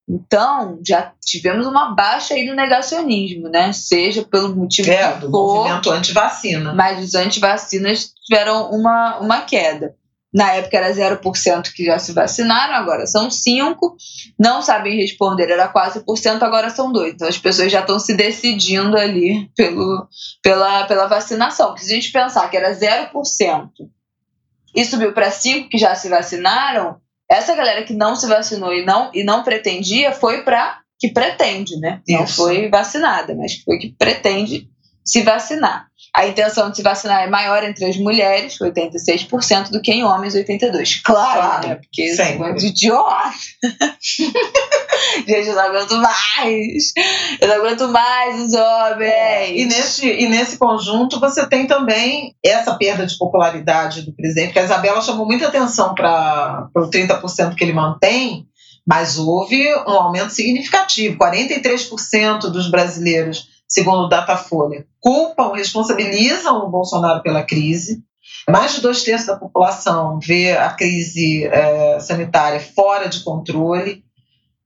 Então, já tivemos uma baixa aí do negacionismo, né? Seja pelo motivo é, do for, movimento anti-vacina. Mas os anti-vacinas tiveram uma, uma queda. Na época era 0% que já se vacinaram, agora são 5%. Não sabem responder, era quase por cento, agora são 2%. Então as pessoas já estão se decidindo ali pelo, pela, pela vacinação. Porque se a gente pensar que era 0% e subiu para 5% que já se vacinaram, essa galera que não se vacinou e não, e não pretendia foi para que pretende, né? Isso. Não foi vacinada, mas foi que pretende se vacinar. A intenção de se vacinar é maior entre as mulheres, 86%, do que em homens, 82%. Claro, claro né? Porque isso é de idiota. Gente, eu não aguento mais. Eu não aguento mais os homens. É, e, nesse, e nesse conjunto você tem também essa perda de popularidade do presidente, que a Isabela chamou muita atenção para o 30% que ele mantém, mas houve um aumento significativo. 43% dos brasileiros segundo o Datafolha, culpam, responsabilizam o Bolsonaro pela crise. Mais de dois terços da população vê a crise é, sanitária fora de controle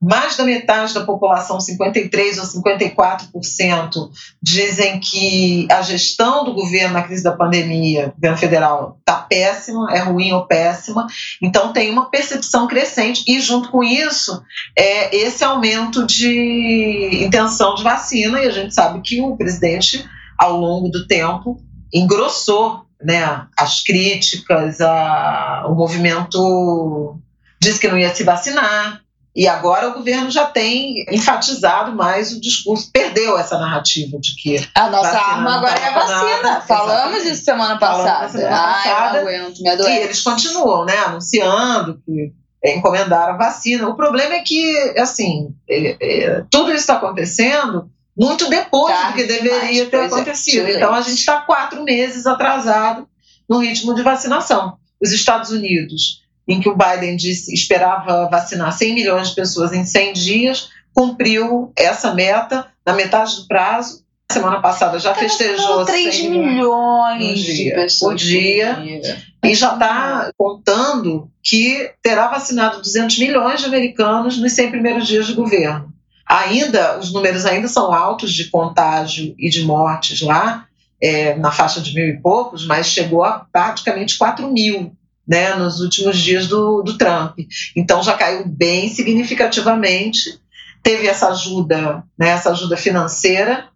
mais da metade da população, 53% ou 54%, dizem que a gestão do governo na crise da pandemia, governo federal, está péssima, é ruim ou péssima. Então, tem uma percepção crescente, e junto com isso, é esse aumento de intenção de vacina, e a gente sabe que o presidente, ao longo do tempo, engrossou né, as críticas, a, o movimento disse que não ia se vacinar, e agora o governo já tem enfatizado mais o discurso, perdeu essa narrativa de que. A nossa arma agora é a vacina. Nada. Falamos isso semana passada. Semana Ai, passada. não aguento, me E eles continuam, né, anunciando que encomendaram a vacina. O problema é que, assim, é, é, tudo isso está acontecendo muito depois tá, do que deveria ter é, acontecido. É, então a gente está quatro meses atrasado no ritmo de vacinação. Os Estados Unidos em que o Biden disse esperava vacinar 100 milhões de pessoas em 100 dias, cumpriu essa meta na metade do prazo. Semana passada já festejou 3 milhões de pessoas por dia, dia. e já está contando que terá vacinado 200 milhões de americanos nos 100 primeiros dias de governo. Ainda, os números ainda são altos de contágio e de mortes lá, é, na faixa de mil e poucos, mas chegou a praticamente 4 mil né, nos últimos dias do, do Trump. Então já caiu bem significativamente. Teve essa ajuda, né, essa ajuda financeira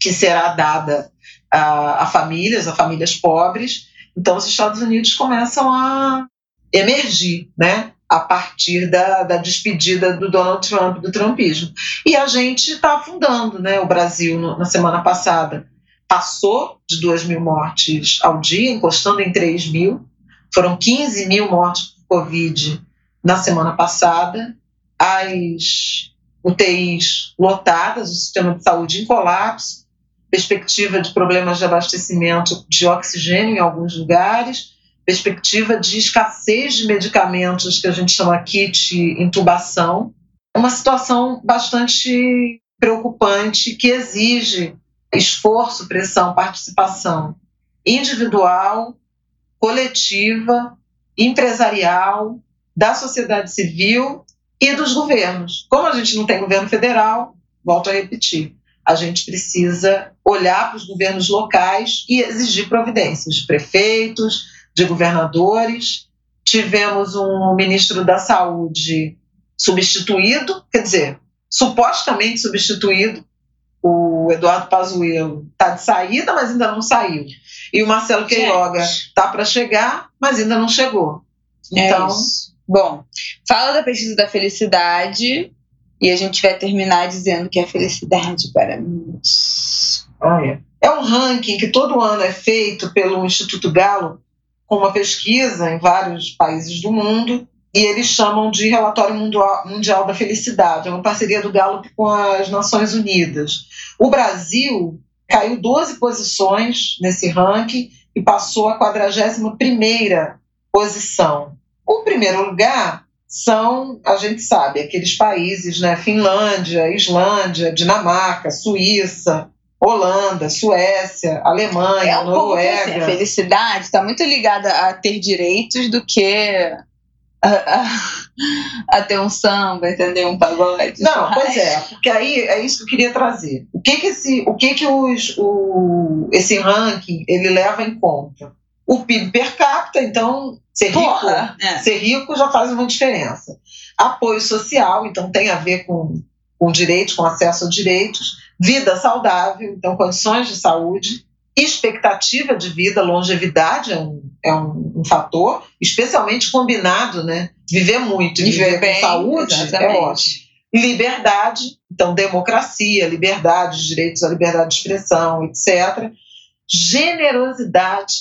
que será dada a, a famílias, a famílias pobres. Então os Estados Unidos começam a emergir, né, a partir da, da despedida do Donald Trump, do trumpismo. E a gente está afundando, né, o Brasil no, na semana passada passou de 2 mil mortes ao dia, encostando em 3 mil. Foram 15 mil mortes por Covid na semana passada, as UTIs lotadas, o sistema de saúde em colapso, perspectiva de problemas de abastecimento de oxigênio em alguns lugares, perspectiva de escassez de medicamentos que a gente chama kit intubação. Uma situação bastante preocupante que exige esforço, pressão, participação individual coletiva, empresarial, da sociedade civil e dos governos. Como a gente não tem governo federal, volto a repetir, a gente precisa olhar para os governos locais e exigir providências de prefeitos, de governadores. Tivemos um ministro da Saúde substituído, quer dizer, supostamente substituído, o Eduardo Pazuello está de saída, mas ainda não saiu. E o Marcelo Queiroga está para chegar, mas ainda não chegou. É então, é bom, fala da pesquisa da felicidade e a gente vai terminar dizendo que é felicidade para mim. Olha, é um ranking que todo ano é feito pelo Instituto Galo com uma pesquisa em vários países do mundo e eles chamam de Relatório Mundial da Felicidade. É uma parceria do Gallup com as Nações Unidas. O Brasil caiu 12 posições nesse ranking e passou a 41ª posição. O primeiro lugar são, a gente sabe, aqueles países, né? Finlândia, Islândia, Dinamarca, Suíça, Holanda, Suécia, Alemanha, é um Noruega. Pouco assim, a felicidade está muito ligada a ter direitos do que a, a, a, ter um samba, entender um pagode. Não, pois é, porque aí é isso que eu queria trazer. O que que esse, o que que os, o, esse ranking ele leva em conta? O PIB per capita, então ser Porra, rico, é. ser rico já faz uma diferença. Apoio social, então tem a ver com, com direitos, com acesso a direitos. Vida saudável, então condições de saúde expectativa de vida, longevidade é um, é um, um fator, especialmente combinado, né? Viver muito, viver, viver bem, com saúde é exatamente. é ótimo. Liberdade, então democracia, liberdade, direitos à liberdade de expressão, etc. Generosidade.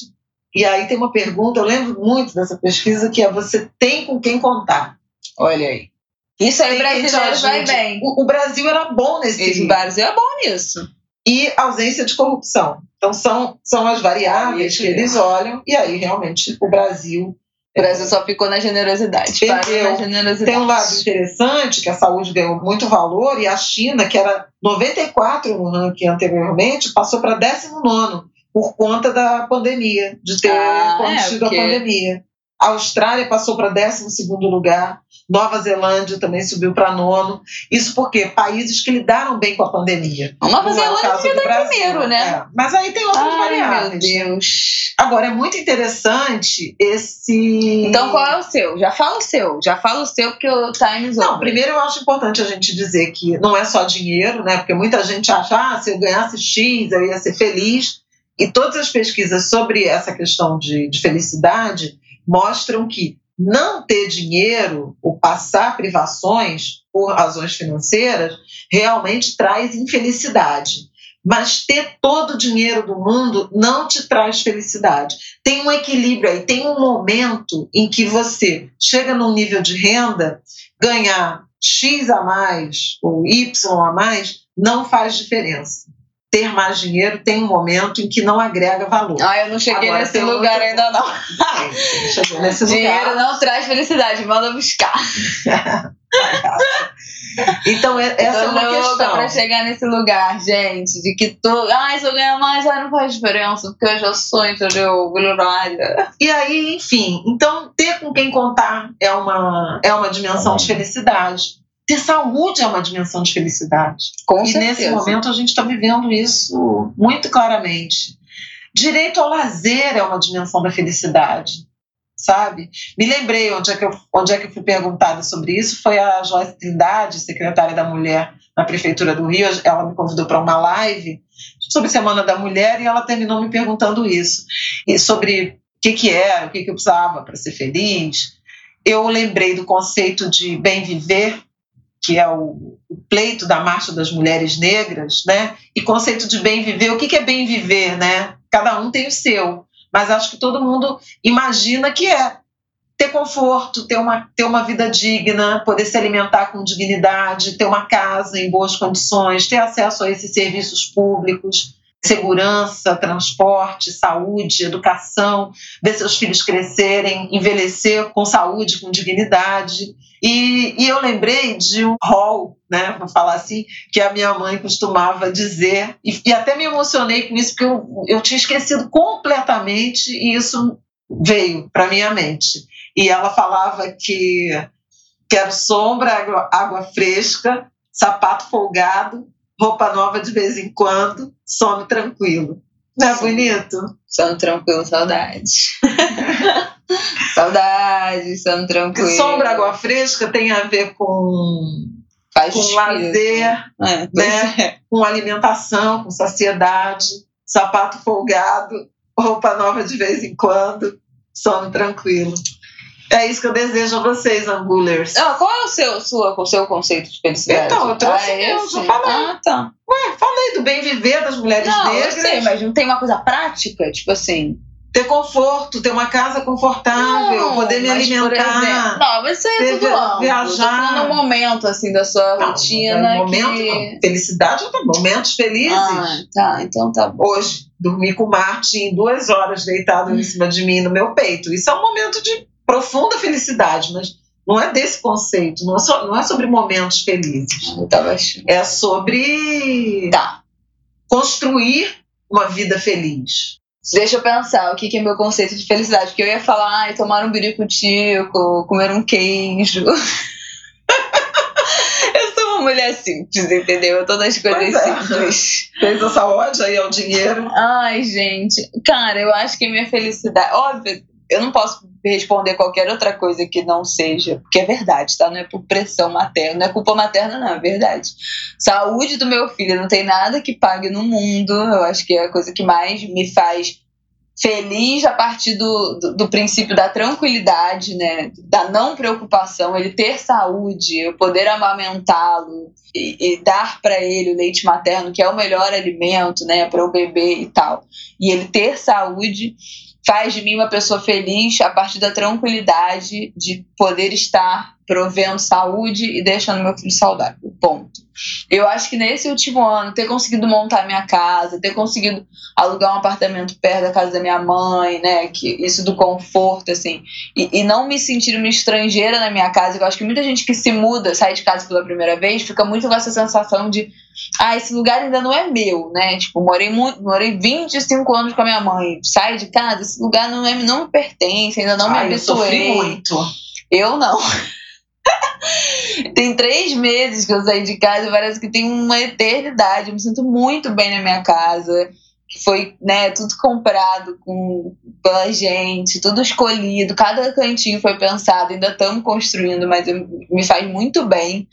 E aí tem uma pergunta, eu lembro muito dessa pesquisa, que é você tem com quem contar. Olha aí. Isso aí, o brasileiro vai bem. O, o, Brasil era bom nesse Esse O Brasil é bom nisso. E ausência de corrupção. Então, são, são as variáveis que eles olham, e aí realmente o Brasil. O Brasil só ficou na generosidade. Perdeu. Na generosidade. Tem um lado interessante, que a saúde ganhou muito valor, e a China, que era 94 no ranking anteriormente, passou para 19 por conta da pandemia, de ter ah, contido é, a pandemia. A Austrália passou para 12 lugar, Nova Zelândia também subiu para nono. Isso porque países que lidaram bem com a pandemia. A Nova é Zelândia devia dar primeiro, né? É. Mas aí tem outras Ai, variáveis. Meu Deus. Agora, é muito interessante esse. Então, qual é o seu? Já fala o seu. Já fala o seu, porque o time is Não, primeiro eu acho importante a gente dizer que não é só dinheiro, né? Porque muita gente acha, ah, se eu ganhasse X, eu ia ser feliz. E todas as pesquisas sobre essa questão de, de felicidade mostram que não ter dinheiro ou passar privações por razões financeiras realmente traz infelicidade. Mas ter todo o dinheiro do mundo não te traz felicidade. Tem um equilíbrio aí, tem um momento em que você chega num nível de renda, ganhar X a mais ou Y a mais não faz diferença ter mais dinheiro tem um momento em que não agrega valor. Ah, eu não cheguei Agora, nesse lugar ainda não. Ah, chegou nesse dinheiro lugar. não traz felicidade, manda buscar. então, essa é uma questão. para chegar nesse lugar, gente, de que tu, ah, se eu ganhar mais, aí não faz diferença, porque eu já sou, entendeu, bilionária. E aí, enfim, então ter com quem contar é uma, é uma dimensão de felicidade ter saúde é uma dimensão de felicidade. Com e certeza. nesse momento a gente está vivendo isso muito claramente. Direito ao lazer é uma dimensão da felicidade, sabe? Me lembrei onde é que eu, onde é que eu fui perguntada sobre isso, foi a Joyce Trindade, secretária da Mulher na Prefeitura do Rio, ela me convidou para uma live sobre Semana da Mulher e ela terminou me perguntando isso, e sobre o que, que era, o que, que eu precisava para ser feliz. Eu lembrei do conceito de bem viver, que é o, o, pleito da Marcha das Mulheres Negras, né? E conceito de bem viver. O que, que é bem viver, né? Cada um tem o seu, mas acho que todo mundo imagina que é ter conforto, ter uma, ter uma vida digna, poder se alimentar com dignidade, ter uma casa em boas condições, ter acesso a esses serviços públicos, segurança, transporte, saúde, educação, ver seus filhos crescerem, envelhecer com saúde, com dignidade. E, e, eu lembrei de um rol, né, vou falar assim, que a minha mãe costumava dizer, e, e até me emocionei com isso, porque eu, eu tinha esquecido completamente e isso veio para minha mente. E ela falava que quero sombra, água, água fresca, sapato folgado, roupa nova de vez em quando, sono tranquilo. Não é Sim. bonito? Sono tranquilo, saudade. saudade, sono tranquilo. Sombra, água fresca tem a ver com Faz com lazer, é, né? É. com alimentação, com saciedade, sapato folgado, roupa nova de vez em quando, sono tranquilo. É isso que eu desejo a vocês, Angulers. Ah, qual é o seu, sua, o seu conceito de felicidade? Então, eu trouxe ah, é eu, já falei. Ah, tá. Ué, falei do bem viver das mulheres não, negras. Eu sei, mas não tem uma coisa prática, tipo assim. Ter conforto, ter uma casa confortável, não, poder me alimentar. Exemplo, não, mas isso é tudo amplo. Viajar. no momento, assim, da sua não, rotina. Momento, que... Felicidade, tá, momentos felizes. Ah, tá, então tá bom. Hoje, dormi com o Martin duas horas deitado em cima de mim, no meu peito. Isso é um momento de profunda felicidade, mas não é desse conceito, não é, so, não é sobre momentos felizes. É sobre tá. construir uma vida feliz. Deixa eu pensar o que, que é meu conceito de felicidade. Porque eu ia falar, ah, tomar um biricutico, comer um queijo. eu sou uma mulher simples, entendeu? Todas as coisas é. simples. Fez essa ódio aí ao dinheiro. Ai, gente. Cara, eu acho que minha felicidade. Óbvio, eu não posso responder qualquer outra coisa que não seja, porque é verdade, tá? Não é por pressão materna, não é culpa materna, não, é verdade. Saúde do meu filho, não tem nada que pague no mundo, eu acho que é a coisa que mais me faz feliz a partir do, do, do princípio da tranquilidade, né? Da não preocupação, ele ter saúde, eu poder amamentá-lo e, e dar para ele o leite materno, que é o melhor alimento, né, para o bebê e tal. E ele ter saúde faz de mim uma pessoa feliz a partir da tranquilidade de poder estar provendo saúde e deixando meu filho saudável. Ponto. Eu acho que nesse último ano, ter conseguido montar minha casa, ter conseguido alugar um apartamento perto da casa da minha mãe, né? Que, isso do conforto, assim, e, e não me sentir uma estrangeira na minha casa. Eu acho que muita gente que se muda, sai de casa pela primeira vez, fica muito com essa sensação de ah, esse lugar ainda não é meu, né? Tipo, morei muito, morei 25 anos com a minha mãe, sai de casa, esse lugar não, é, não me pertence, ainda não me habituei. Eu muito. Eu não. tem três meses que eu saí de casa, parece que tem uma eternidade. Eu me sinto muito bem na minha casa. Foi, né, tudo comprado com, pela gente, tudo escolhido, cada cantinho foi pensado, ainda estamos construindo, mas eu, me faz muito bem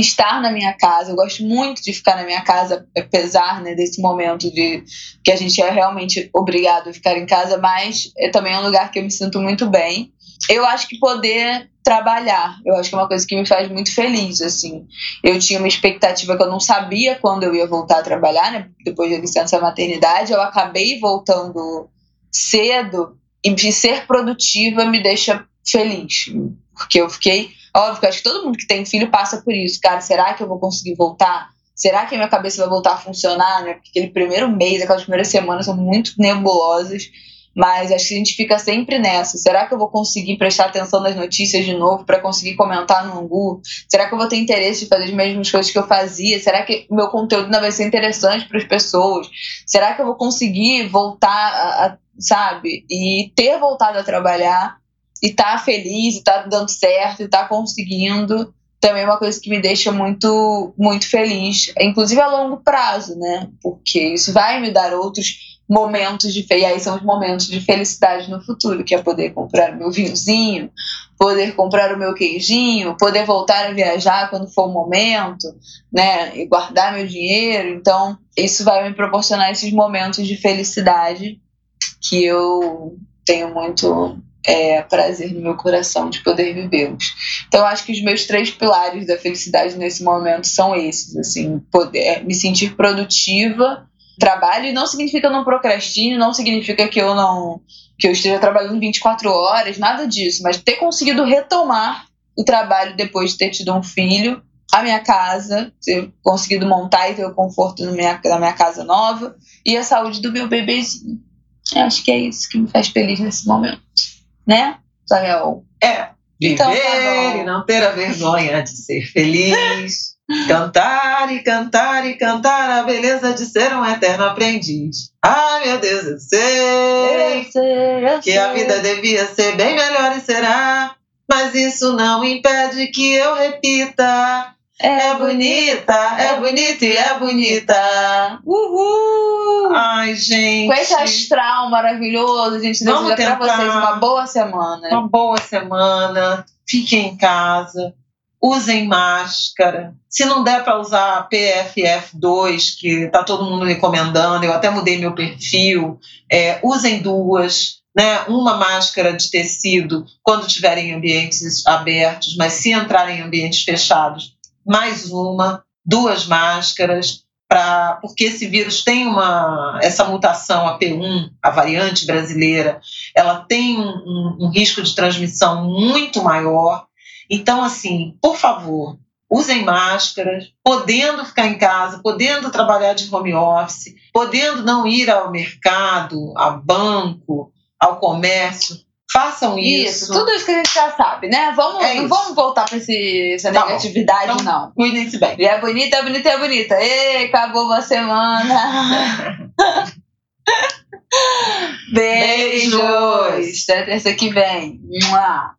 estar na minha casa. Eu gosto muito de ficar na minha casa, apesar né, desse momento de que a gente é realmente obrigado a ficar em casa, mas é também um lugar que eu me sinto muito bem. Eu acho que poder trabalhar, eu acho que é uma coisa que me faz muito feliz, assim. Eu tinha uma expectativa que eu não sabia quando eu ia voltar a trabalhar, né? Depois da licença maternidade, eu acabei voltando cedo e de ser produtiva me deixa feliz, porque eu fiquei Óbvio acho que todo mundo que tem filho passa por isso. Cara, será que eu vou conseguir voltar? Será que a minha cabeça vai voltar a funcionar? Né? Porque aquele primeiro mês, aquelas primeiras semanas são muito nebulosas. Mas acho que a gente fica sempre nessa. Será que eu vou conseguir prestar atenção nas notícias de novo para conseguir comentar no Angu? Será que eu vou ter interesse de fazer as mesmas coisas que eu fazia? Será que o meu conteúdo ainda vai ser interessante para as pessoas? Será que eu vou conseguir voltar, a, a, sabe? E ter voltado a trabalhar e tá feliz, e tá dando certo, e tá conseguindo, também é uma coisa que me deixa muito, muito feliz, inclusive a longo prazo, né? Porque isso vai me dar outros momentos de e aí são os momentos de felicidade no futuro, que é poder comprar meu vinhozinho, poder comprar o meu queijinho, poder voltar a viajar quando for o momento, né, e guardar meu dinheiro. Então, isso vai me proporcionar esses momentos de felicidade que eu tenho muito é, prazer no meu coração de poder vivê-los. Então, acho que os meus três pilares da felicidade nesse momento são esses, assim, poder é, me sentir produtiva, trabalho, e não significa que eu não procrastine, não significa que eu não que eu esteja trabalhando 24 horas, nada disso, mas ter conseguido retomar o trabalho depois de ter tido um filho, a minha casa, ter conseguido montar e ter o conforto na minha, na minha casa nova e a saúde do meu bebezinho. Eu acho que é isso que me faz feliz nesse momento né, Israel? É. Viver então, tá e não ter a vergonha de ser feliz. cantar e cantar e cantar a beleza de ser um eterno aprendiz. Ai, meu Deus, eu sei, eu sei eu que sei. a vida devia ser bem melhor e será. Mas isso não impede que eu repita é bonita, é bonita e é bonita. Uhul! Ai, gente. Com esse astral maravilhoso, a gente deseja pra vocês uma boa semana. Uma boa semana. Fiquem em casa. usem máscara. Se não der para usar PFF2, que está todo mundo recomendando, eu até mudei meu perfil, é, usem duas. Né, uma máscara de tecido quando estiverem em ambientes abertos, mas se entrarem em ambientes fechados, mais uma, duas máscaras, pra, porque esse vírus tem uma essa mutação a P1, a variante brasileira, ela tem um, um, um risco de transmissão muito maior. Então, assim, por favor, usem máscaras, podendo ficar em casa, podendo trabalhar de home office, podendo não ir ao mercado, a banco, ao comércio, façam isso. Isso, tudo isso que a gente já sabe, né? Vamos, É não isso. vamos voltar pra esse, essa Tá negatividade, Então, não. Cuidem-se bem. E é bonita, é bonita, é bonita. Ei, acabou uma semana. Beijos. Beijos. Até terça que vem. Mua.